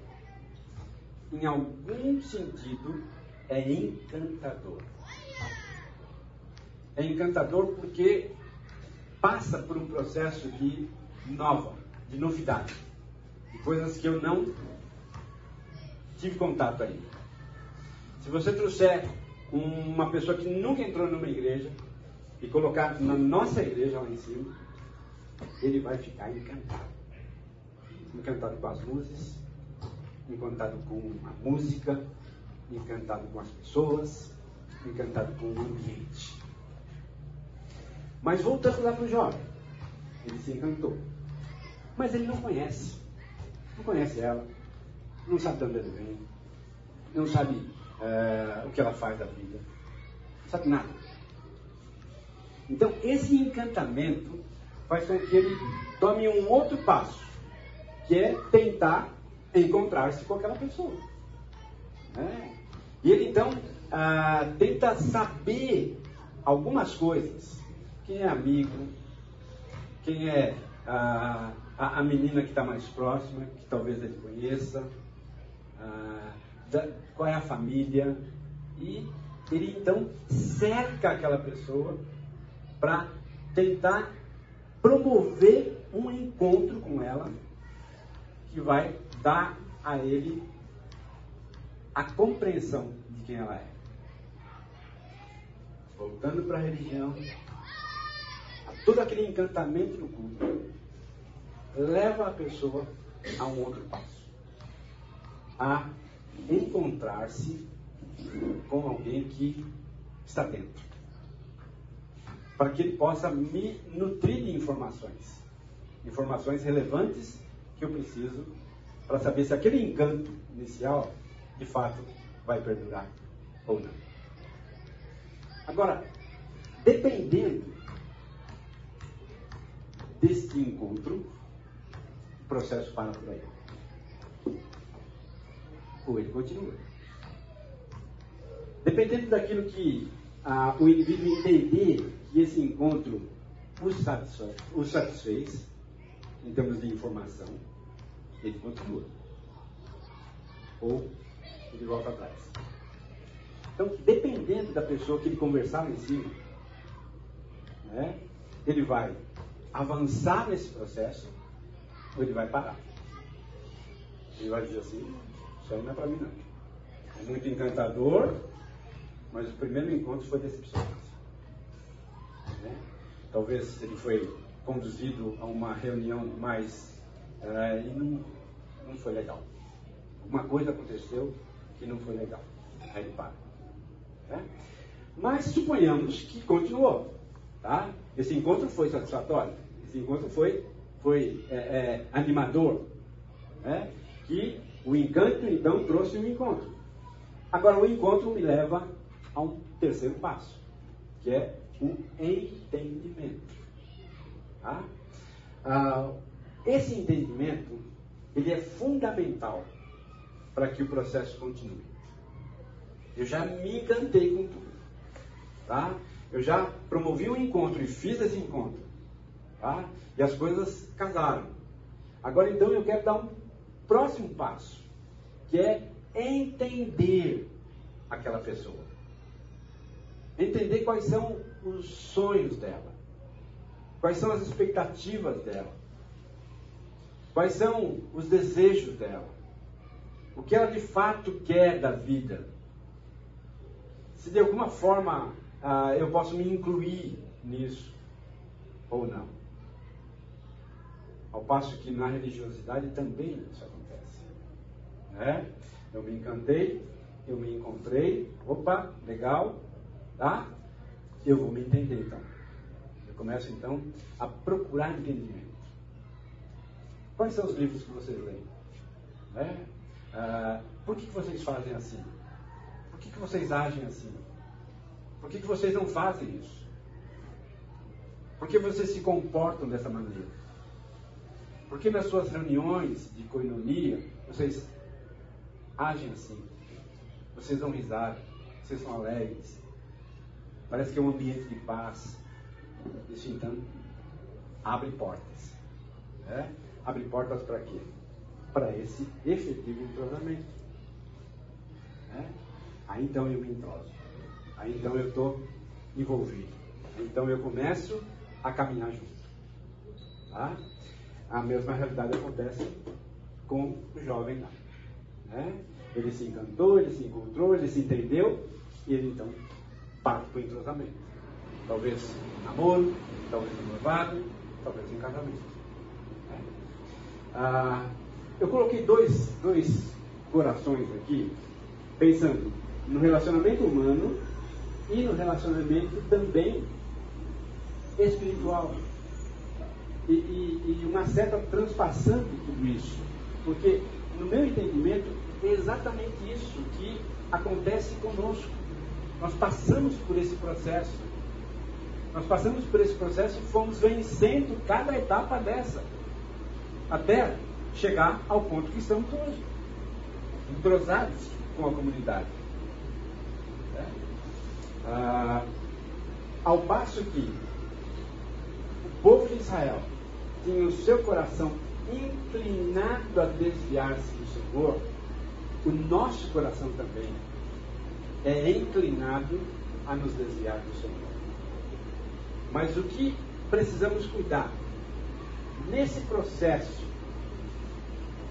em algum sentido, é encantador. É encantador porque passa por um processo de nova, de novidade, de coisas que eu não tive contato ainda. Se você trouxer uma pessoa que nunca entrou numa igreja e colocar na nossa igreja lá em cima, ele vai ficar encantado. Encantado com as luzes, encantado com a música, encantado com as pessoas, encantado com o ambiente. Mas voltando lá para o jovem, ele se encantou. Mas ele não conhece. Não conhece ela, não sabe de onde ele vem, não sabe é, o que ela faz da vida, não sabe nada. Então, esse encantamento faz com que ele tome um outro passo, que é tentar encontrar-se com aquela pessoa. Né? E ele então ah, tenta saber algumas coisas. Quem é amigo, quem é ah, a, a, menina que está mais próxima, que talvez ele conheça, ah, da, qual é a família. E ele então cerca aquela pessoa para tentar promover um encontro com ela que vai dar a ele a compreensão de quem ela é. Voltando para a religião, todo aquele encantamento do culto leva a pessoa a um outro passo. A encontrar-se com alguém que está dentro para que ele possa me nutrir de informações. Informações relevantes que eu preciso para saber se aquele encanto inicial, de fato, vai perdurar ou não. Agora, dependendo deste encontro, o processo para por aí. Ou ele continua. Dependendo daquilo que ah, o indivíduo entender que esse encontro o, satisfaz, o satisfez, em termos de informação, ele continua. Ou ele volta atrás. Então, dependendo da pessoa que ele conversar lá em cima, né, ele vai avançar nesse processo ou ele vai parar. Ele vai dizer assim, isso aí não é para mim não. É muito encantador, mas o primeiro encontro foi decepcionante. Né? Talvez ele foi conduzido a uma reunião mais uh, e não, não foi legal. Uma coisa aconteceu que não foi legal. Aí ele para. Né? Mas suponhamos que continuou. Tá? Esse encontro foi satisfatório. Esse encontro foi, foi é, é, animador. Né? Que o encanto então trouxe um encontro. Agora o encontro me leva a um terceiro passo, que é o entendimento. Tá? Ah, esse entendimento ele é fundamental para que o processo continue. Eu já me encantei com tudo. Tá? Eu já promovi um encontro e fiz esse encontro. Tá? E as coisas casaram. Agora então eu quero dar um próximo passo, que é entender aquela pessoa. Entender quais são os sonhos dela. Quais são as expectativas dela. Quais são os desejos dela. O que ela de fato quer da vida. Se de alguma forma ah, eu posso me incluir nisso ou não. Ao passo que na religiosidade também isso acontece. Né? Eu me encantei, eu me encontrei, opa, legal, Tá? Eu vou me entender então. Eu começo então a procurar entendimento. Quais são os livros que vocês leem? Né? Ah, por que, que vocês fazem assim? Por que, que vocês agem assim? Por que, que vocês não fazem isso? Por que vocês se comportam dessa maneira? Por que nas suas reuniões de coinonia vocês agem assim? Vocês dão risada, vocês são alegres. Parece que é um ambiente de paz. Isso então abre portas. Né? Abre portas para quê? Para esse efetivo entrosamento. Né? Aí então eu me entroso. Aí então eu estou envolvido. Aí então eu começo a caminhar junto. Tá? A mesma realidade acontece com o jovem lá. Né? Ele se encantou, ele se encontrou, ele se entendeu e ele então parte para o entrosamento. Talvez namoro, talvez noivado, talvez em casamento. Ah, eu coloquei dois, dois corações aqui, pensando no relacionamento humano e no relacionamento também espiritual. E, e, e uma certa transpassão de tudo isso. Porque, no meu entendimento, é exatamente isso que acontece conosco. Nós passamos por esse processo. Nós passamos por esse processo e fomos vencendo cada etapa dessa. Até chegar ao ponto que estamos hoje. Entrosados com a comunidade. É? Ah, ao passo que o povo de Israel tinha o seu coração inclinado a desviar-se do Senhor, o nosso coração também é inclinado a nos desviar do Senhor. Mas o que precisamos cuidar? Nesse processo,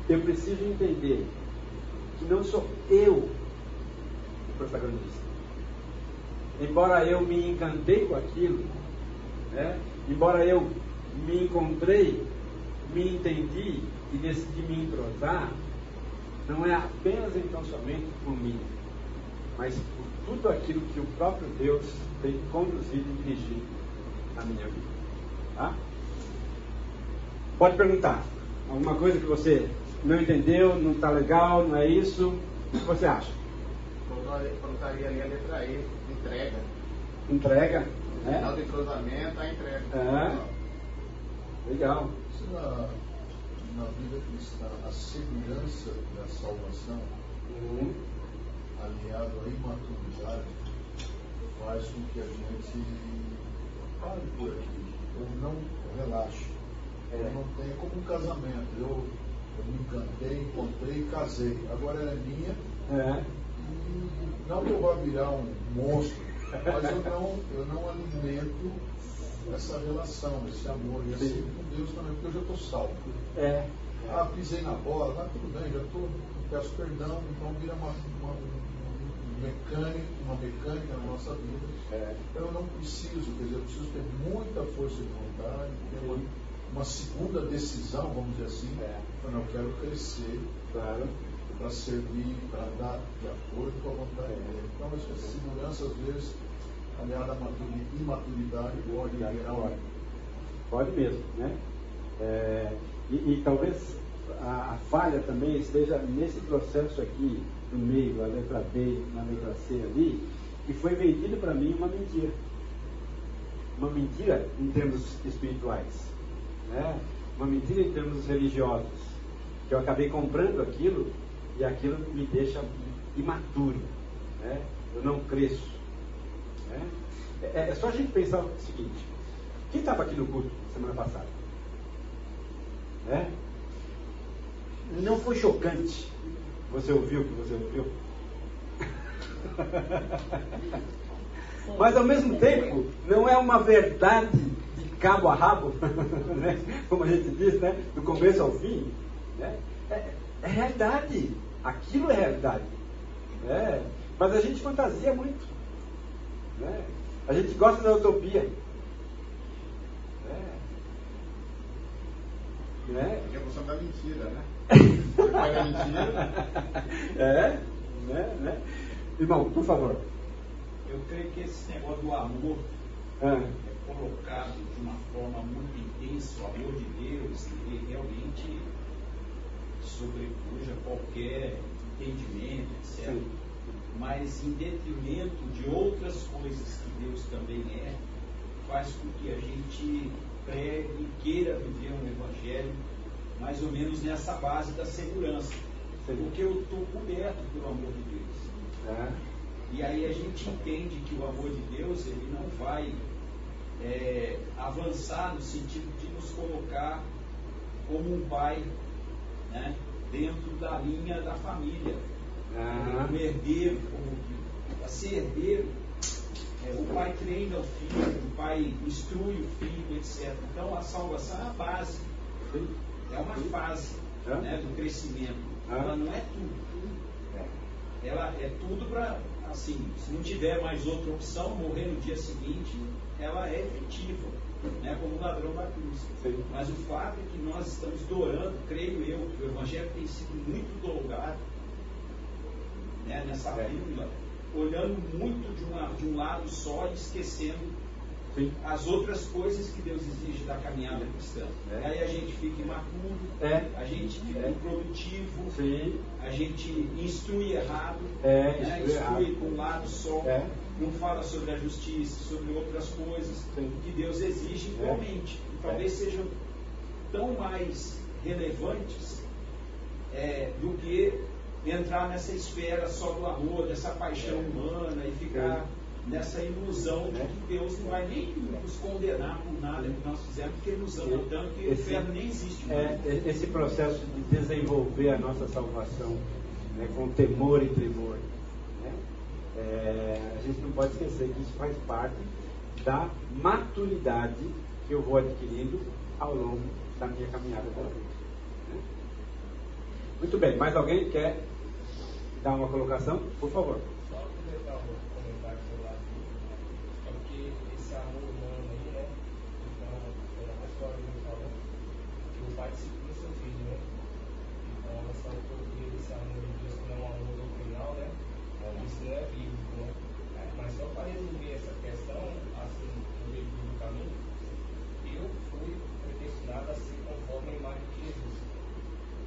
eu preciso entender que não sou eu o protagonista. Embora eu me encantei com aquilo, né? embora eu me encontrei, me entendi e decidi me entrosar, não é apenas então somente por mim, mas por tudo aquilo que o próprio Deus tem conduzido e dirigido na minha vida. Tá? Pode perguntar. Alguma coisa que você não entendeu, não está legal, não é isso? O que você acha? Colocaria ali a letra E, entrega. Entrega? No É? final do entrosamento, a entrega. É. Legal. Se na, na vida cristã a segurança da salvação, Uhum. aliado à imaturidade, faz com que a gente pare por aqui, ou não relaxe. É. Eu não tenho como um casamento. Eu, eu me encantei, encontrei e casei. Agora ela é minha É. e não que eu vá virar um monstro, mas eu não, eu não alimento essa relação, esse amor. E assim Sim. com Deus também, porque eu já estou salvo. É. Ah, pisei na bola, mas tudo bem, já estou, peço perdão, então vira uma, uma, um mecânico, uma mecânica na nossa vida. É. Então eu não preciso, quer dizer, eu preciso ter muita força de vontade, ter uma, uma segunda decisão, vamos dizer assim. É. Eu não quero crescer para servir, para andar de acordo com a vontade dele. Então essa segurança, às vezes, aliada à maturi- imaturidade, pode gerar um Pode mesmo, né? É, e, e talvez a, a falha também esteja nesse processo aqui, no meio, a letra B, na letra C ali, que foi vendido para mim uma mentira. Uma mentira em termos espirituais, né? Uma mentira em termos religiosos. Que eu acabei comprando aquilo e aquilo me deixa imaturo, né? Eu não cresço. né? É, é só a gente pensar o seguinte: quem estava aqui no culto semana passada? Né? Não foi chocante você ouviu o que você ouviu? Mas ao mesmo tempo, não é uma verdade de cabo a rabo, né? como a gente diz, né? do começo ao fim. Né? É, é realidade. Aquilo é realidade. né? Mas a gente fantasia muito. né? A gente gosta da utopia. Né? Né? Porque é a função da mentira, né? Mentira, É, né, né? Irmão, por favor. Eu creio que esse negócio do amor é colocado de uma forma muito intensa, o amor de Deus, ele realmente sobrepuja qualquer entendimento, etc. Sim. Mas em detrimento de outras coisas que Deus também é, faz com que a gente pregue e queira viver um evangelho mais ou menos nessa base da segurança. Sim. Porque eu estou coberto pelo amor de Deus. É. E aí a gente entende que o amor de Deus ele não vai é, avançar no sentido de nos colocar como um pai né, dentro da linha da família. Ah. Um herdeiro, como para ser herdeiro, é, o pai treina o filho, o pai instrui o filho, etc. Então a salvação é a base, é uma fase É. né, do crescimento. É. Ela não é tudo. Ela é tudo para, assim, se não tiver mais outra opção, morrer no dia seguinte, ela é efetiva, né, como o ladrão da cruz. Sim. Mas o fato é que nós estamos doando, creio eu, que o Evangelho tem sido muito dougado né, nessa É. olhando muito de, uma, de um lado só e esquecendo Sim. as outras coisas que Deus exige da caminhada cristã. É. Aí a gente fica imaturo, É. a gente fica É. improdutivo, Sim. a gente instrui errado, É, né? instrui errado. com um lado só, É. não fala sobre a justiça, sobre outras coisas Sim. que Deus exige igualmente. E talvez sejam tão mais relevantes é, do que entrar nessa esfera só do amor, dessa paixão humana e ficar nessa ilusão de É. que Deus não vai nem nos condenar por nada que nós fizemos, porque ama E- tanto que o inferno nem existe É, mais. e- esse processo de desenvolver a nossa salvação né, com temor e tremor. né? É, a gente não pode esquecer que isso faz parte da maturidade que eu vou adquirindo ao longo da minha caminhada com Deus. né? Muito bem, mais alguém quer dar uma colocação? Por favor. Só aproveitar o comentário do seu lado é porque esse amor humano aí, né? Então, é a história que falou, que o pai disciplina seu filho, né? Então, essa utopia desse amor de Deus, que não é um amor doutrinal, né? Isso não é bíblico, né? Mas só para resolver essa questão, assim, no meio do caminho, eu fui predestinado a ser conforme a imagem de Jesus.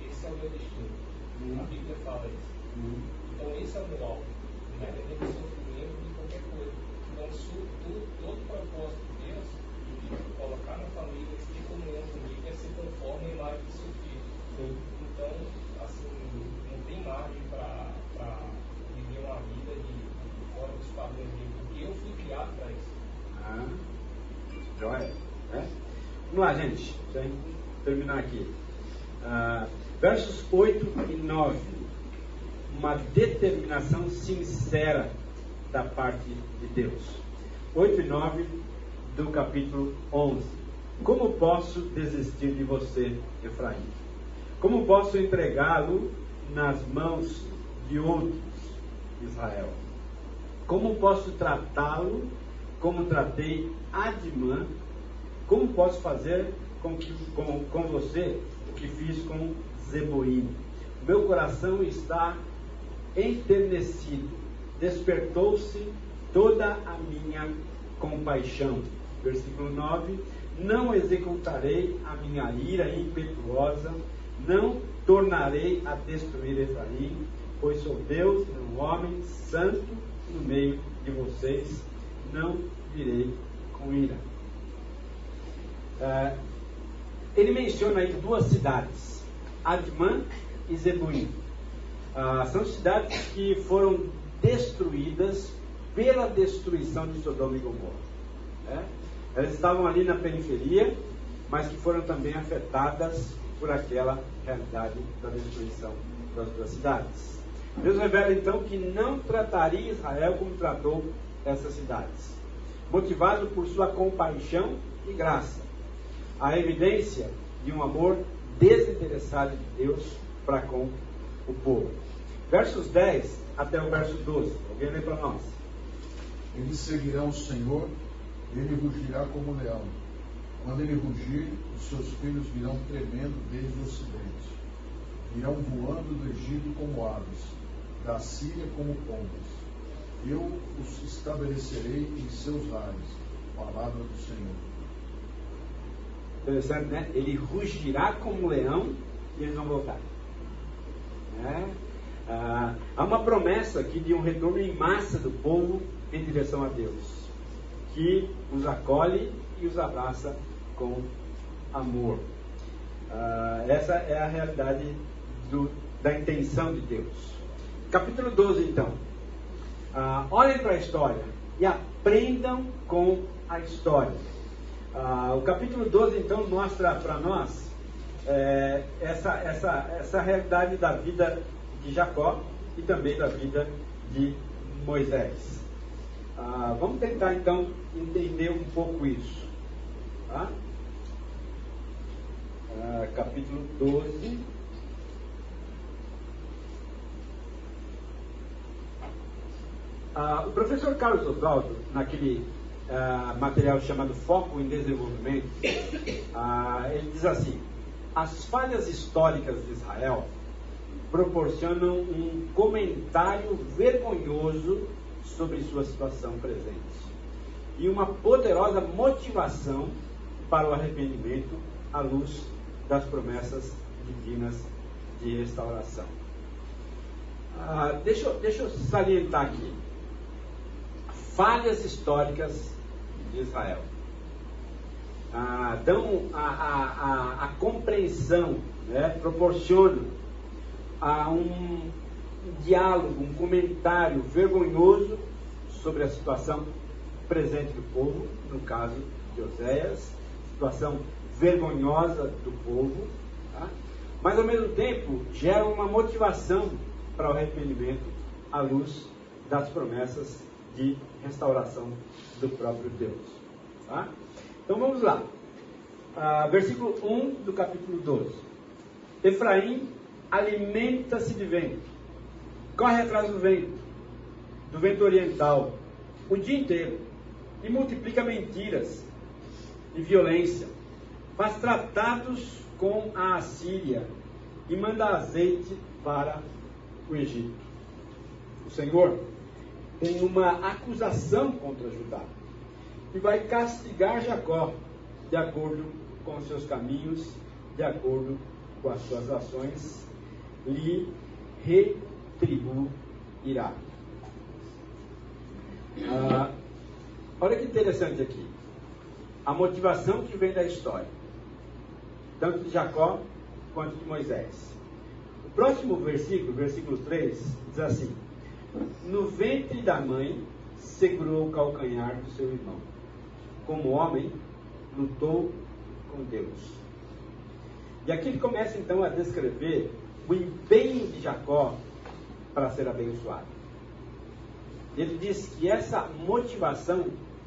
Esse é o meu destino. A Bíblia fala isso. Então esse é o meu alvo, independente do sofrimento de qualquer coisa. Então su, tu, todo o propósito de Deus de me colocar na família, de ter comunhão comigo, é ser conforme a imagem do seu filho. Então, assim, não tem margem para viver uma vida de, de fora dos padrões dele, porque eu fui criado para isso. Ah, joia. É? Lá, gente. Eu terminar aqui. Ah, versos 8 e 9. Uma determinação sincera da parte de Deus. 8 e 9 do capítulo 11. Como posso desistir de você, Efraim? Como posso entregá-lo nas mãos de outros, Israel? Como posso tratá-lo como tratei Adimã? Como posso fazer com, que, com, com você o que fiz com Zeboim? Meu coração está enternecido, despertou-se toda a minha compaixão. Versículo 9: Não executarei a minha ira impetuosa, não tornarei a destruir Efraim, pois sou Deus, um homem santo no meio de vocês, não virei com ira. Ah, ele menciona aí duas cidades, Admã e Zebuim. Ah, são cidades que foram destruídas pela destruição de Sodoma e Gomorra. né? Elas estavam ali na periferia, mas que foram também afetadas por aquela realidade da destruição das duas cidades. Deus revela então que não trataria Israel como tratou essas cidades, motivado por sua compaixão e graça. A evidência de um amor desinteressado de Deus para com o povo. Versos 10 até o verso 12. Alguém lê para nós? Eles seguirão o Senhor, ele rugirá como leão. Quando ele rugir, os seus filhos virão tremendo desde o ocidente. Virão voando do Egito como aves, da Síria como pombas. Eu os estabelecerei em seus lares. Palavra do Senhor. Interessante, né? Ele rugirá como um leão e eles vão voltar. Né? Ah, uma promessa aqui de um retorno em massa do povo em direção a Deus, que os acolhe e os abraça com amor. Ah, essa é a realidade do, da intenção de Deus. Capítulo 12, então. Ah, olhem para a história e aprendam com a história. Ah, o capítulo 12, então, mostra para nós é, essa, essa, essa realidade da vida de Jacó e também da vida de Moisés. Ah, vamos tentar, então, entender um pouco isso. Tá? Ah, capítulo 12. Ah, o professor Carlos Oswaldo, naquele ah, material chamado Foco em Desenvolvimento, ah, ele diz assim: as falhas históricas de Israel proporcionam um comentário vergonhoso sobre sua situação presente e uma poderosa motivação para o arrependimento à luz das promessas divinas de restauração. Ah, deixa, deixa eu salientar aqui. Falhas históricas de Israel. Ah, dão a, a, a, a compreensão, né, proporcionam a um diálogo, um comentário vergonhoso sobre a situação presente do povo, no caso de Oséias, situação vergonhosa do povo, tá? mas ao mesmo tempo gera uma motivação para o arrependimento à luz das promessas de restauração do próprio Deus. Tá? Então vamos lá. Ah, versículo 1 do capítulo 12. Efraim alimenta-se de vento, corre atrás do vento, do vento oriental, o dia inteiro, e multiplica mentiras e violência, faz tratados com a Assíria e manda azeite para o Egito. O Senhor tem uma acusação contra Judá e vai castigar Jacó de acordo com os seus caminhos, de acordo com as suas ações, lhe retribuirá. Ah, olha que interessante aqui. A motivação que vem da história, tanto de Jacó quanto de Moisés. O próximo versículo, versículo 3, diz assim: No ventre da mãe segurou o calcanhar do seu irmão. Como homem, lutou com Deus. E aqui ele começa então a descrever o empenho de Jacó para ser abençoado. Ele diz que essa motivação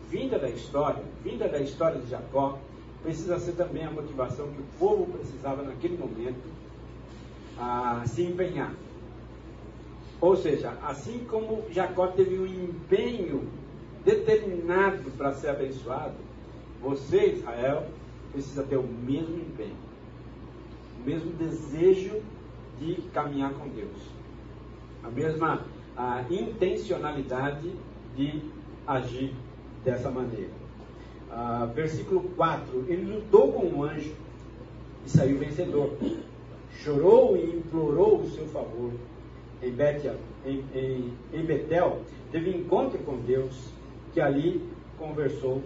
vinda da história, vinda da história de Jacó, precisa ser também a motivação que o povo precisava naquele momento a se empenhar. Ou seja, assim como Jacó teve um empenho determinado para ser abençoado, você, Israel, precisa ter o mesmo empenho, o mesmo desejo de caminhar com Deus, a mesma a intencionalidade de agir dessa maneira. Ah, versículo 4: Ele lutou com um anjo e saiu vencedor. Chorou e implorou o seu favor. Em, em, em, em Betel, teve encontro com Deus, que ali conversou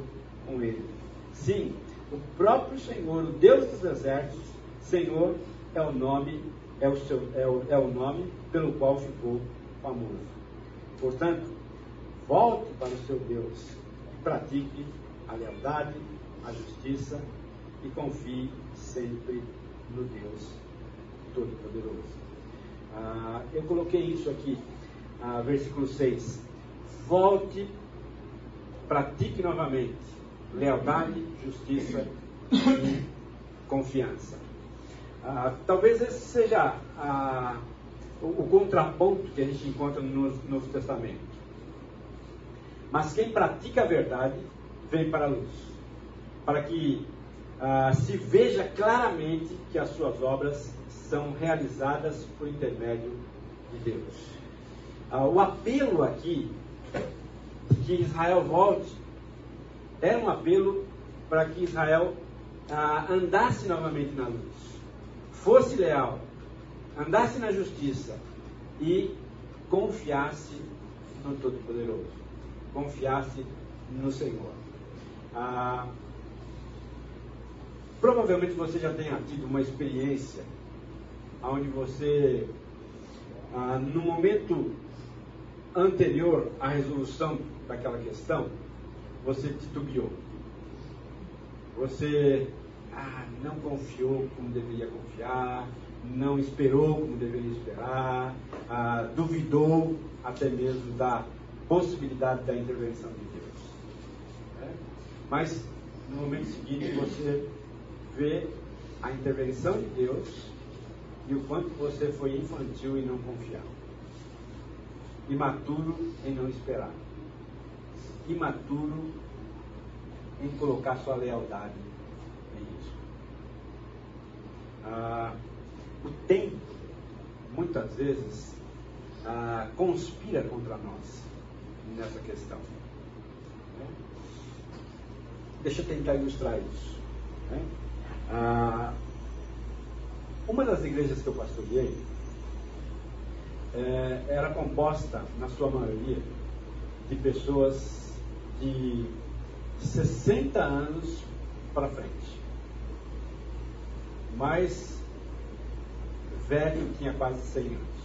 com ele. Sim, o próprio Senhor, o Deus dos exércitos, Senhor é o nome, é o, seu, é o, é o nome pelo qual ficou famoso. Portanto, volte para o seu Deus e pratique a lealdade, a justiça e confie sempre no Deus Todo-Poderoso. Ah, eu coloquei isso aqui, ah, versículo 6. Volte, pratique novamente lealdade, justiça e confiança. Ah, talvez esse seja ah, o, o, contraponto que a gente encontra no Novo Testamento. Mas quem pratica a verdade vem para a luz, para que ah, se veja claramente que as suas obras são realizadas por intermédio de Deus. Ah, o apelo aqui que Israel volte era um apelo para que Israel ah, andasse novamente na luz, fosse leal, andasse na justiça e confiasse no Todo-Poderoso, confiasse no Senhor. Ah, provavelmente você já tenha tido uma experiência onde você, ah, no momento anterior à resolução daquela questão, você titubeou. Você ah, não confiou como deveria confiar, não esperou como deveria esperar, ah, duvidou até mesmo da possibilidade da intervenção de Deus. Né? Mas no momento seguinte você vê a intervenção de Deus e o quanto você foi infantil em não confiar, imaturo em não esperar, imaturo em colocar sua lealdade em isso. Ah, o tempo, muitas vezes, ah, conspira contra nós nessa questão. Né? Deixa eu tentar ilustrar isso. Né? Ah, uma das igrejas que eu pastoreei é, era composta, na sua maioria, de pessoas de 60 anos para frente. Mas velho tinha quase 100 anos.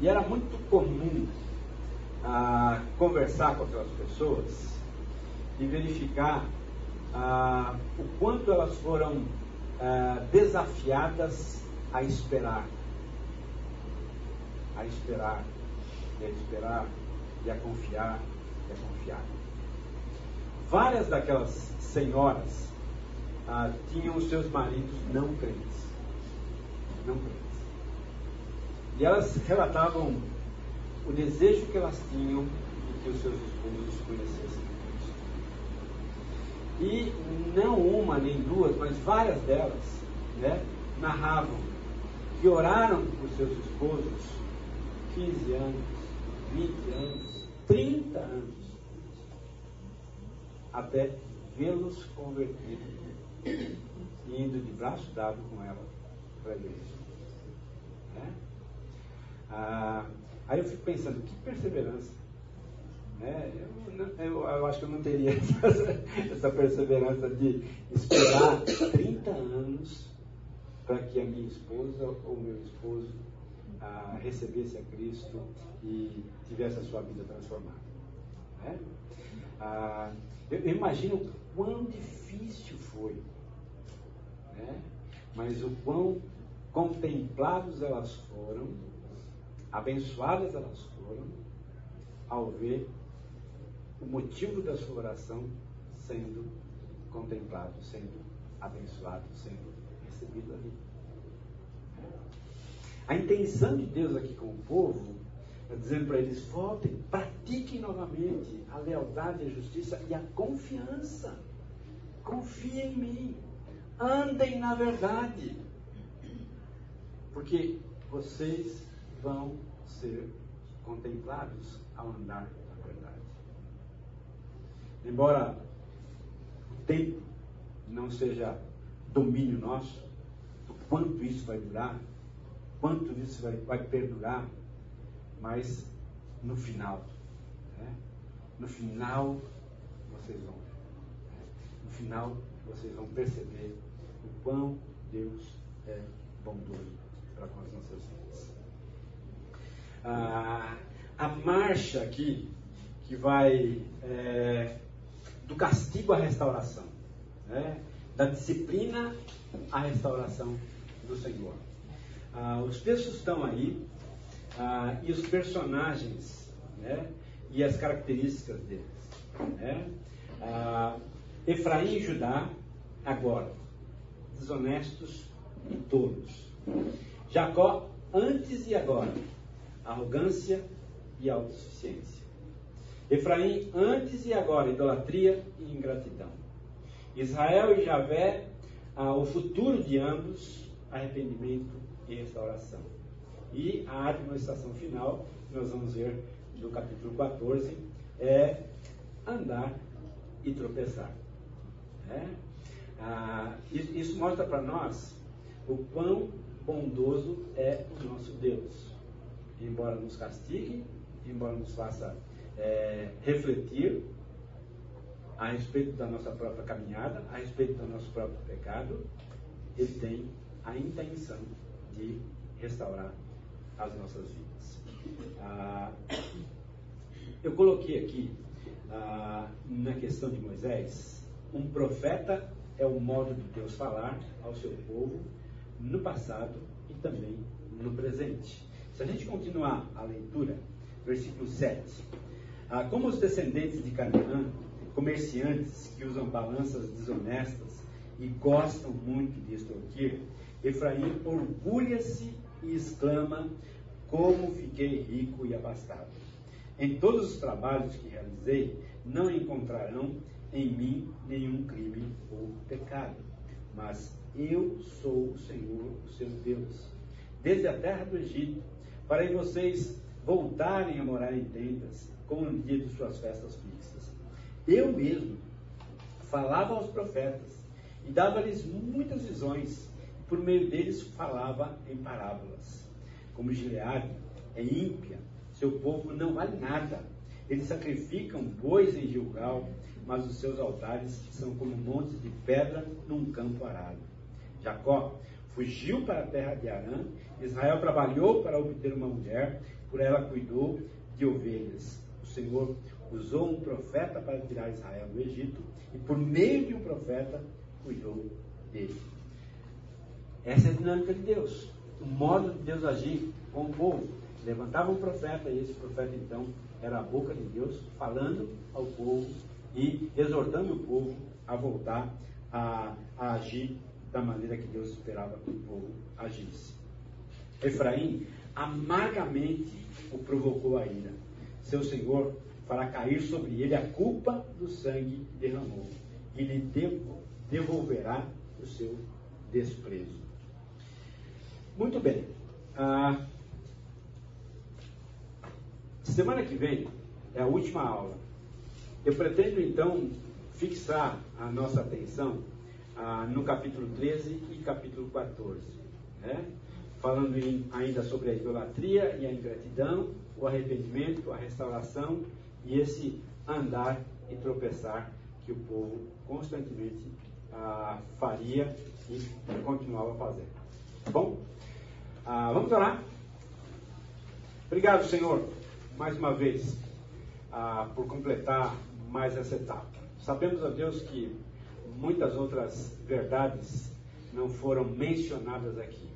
E era muito comum conversar com aquelas pessoas e verificar ah, o quanto elas foram ah, desafiadas a esperar. A esperar, e a esperar, e a confiar, e a confiar. Várias daquelas senhoras ah, tinham os seus maridos não crentes. Não crentes. E elas relatavam o desejo que elas tinham de que os seus esposos conhecessem. E não uma nem duas, mas várias delas né, narravam que oraram por seus esposos 15 anos, 20 anos, 30 anos, até vê-los convertidos e indo de braço dado com ela para a igreja. Né? Ah, aí eu fico pensando, que perseverança. Né? Eu, eu, eu, acho que eu não teria essa, essa perseverança de esperar 30 anos para que a minha esposa ou meu esposo ah, recebesse a Cristo e tivesse a sua vida transformada. Né? Ah, eu, eu imagino quão difícil foi, né? mas o quão contemplados elas foram, abençoadas elas foram, ao ver o motivo da sua oração sendo contemplado, sendo abençoado, sendo recebido ali. A intenção de Deus aqui com o povo é dizendo para eles: voltem, pratiquem novamente a lealdade, a justiça e a confiança. Confiem em mim. Andem na verdade. Porque vocês vão ser contemplados ao andar. Embora o tempo não seja domínio nosso, do quanto isso vai durar, quanto isso vai, vai perdurar, mas no final, né? no final vocês vão. Né? No final vocês vão perceber o quão Deus é bondoso para com as nossas vidas. Ah, a marcha aqui, que vai é, do castigo à restauração, né? da disciplina à restauração do Senhor. Ah, os textos estão aí, ah, e os personagens né, e as características deles. Né? Ah, Efraim e Judá, agora, desonestos e tolos. Jacó, antes e agora, arrogância e autossuficiência. Efraim, antes e agora, idolatria e ingratidão. Israel e Javé, ah, o futuro de ambos, arrependimento e restauração. E a administração final, que nós vamos ver no capítulo 14, é andar e tropeçar. É? Ah, isso mostra para nós o quão bondoso é o nosso Deus. embora nos castigue, embora nos faça é, refletir a respeito da nossa própria caminhada, a respeito do nosso próprio pecado, ele tem a intenção de restaurar as nossas vidas. Ah, eu coloquei aqui ah, na questão de Moisés, um profeta é o modo de Deus falar ao seu povo no passado e também no presente. Se a gente continuar a leitura, versículo 7. Ah, como os descendentes de Canaã, comerciantes que usam balanças desonestas e gostam muito de extorquir, Efraim orgulha-se e exclama: Como fiquei rico e abastado. Em todos os trabalhos que realizei, não encontrarão em mim nenhum crime ou pecado, mas eu sou o Senhor, o seu Deus. Desde a terra do Egito, para vocês voltarem a morar em tendas, como no dia de suas festas fixas. Eu mesmo falava aos profetas e dava-lhes muitas visões, e por meio deles falava em parábolas. Como Gileade é ímpia, seu povo não vale nada. Eles sacrificam bois em Gilgal, mas os seus altares são como montes de pedra num campo arado. Jacó fugiu para a terra de Arã, Israel trabalhou para obter uma mulher, por ela cuidou de ovelhas. O Senhor usou um profeta para tirar Israel do Egito, e por meio de um profeta cuidou dele. Essa é a dinâmica de Deus, o modo de Deus agir com o povo. Levantava um profeta, e esse profeta então era a boca de Deus, falando ao povo e exortando o povo a voltar a, a agir da maneira que Deus esperava que o povo agisse. Efraim amargamente o provocou a ira. Seu senhor fará cair sobre ele a culpa do sangue que derramou e lhe devolverá o seu desprezo. Muito bem. Ah, semana que vem é a última aula. Eu pretendo então fixar a nossa atenção ah, no capítulo 13 e capítulo 14, né? falando em, ainda sobre a idolatria e a ingratidão, o arrependimento, a restauração e esse andar e tropeçar que o povo constantemente ah, faria e continuava fazendo. Tá bom? Ah, vamos orar? Obrigado, Senhor, mais uma vez, ah, por completar mais essa etapa. Sabemos, a Deus, que muitas outras verdades não foram mencionadas aqui.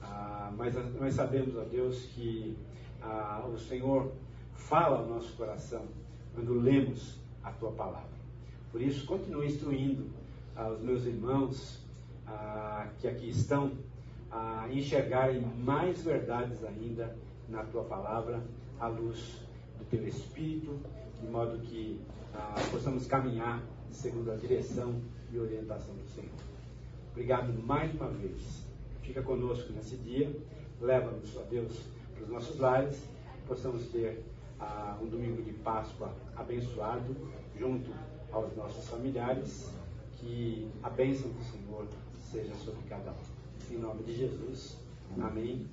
Ah, mas nós sabemos, ó Deus, que ah, o Senhor fala ao nosso coração quando lemos a tua palavra. Por isso, continue instruindo aos meus irmãos ah, que aqui estão a enxergarem mais verdades ainda na tua palavra, à luz do teu Espírito, de modo que ah, possamos caminhar segundo a direção e orientação do Senhor. Obrigado mais uma vez. Fica conosco nesse dia. Leva-nos, ó Deus, para os nossos lares. Possamos ter ah, um domingo de Páscoa abençoado junto aos nossos familiares. Que a bênção do Senhor seja sobre cada um. Em nome de Jesus. Amém.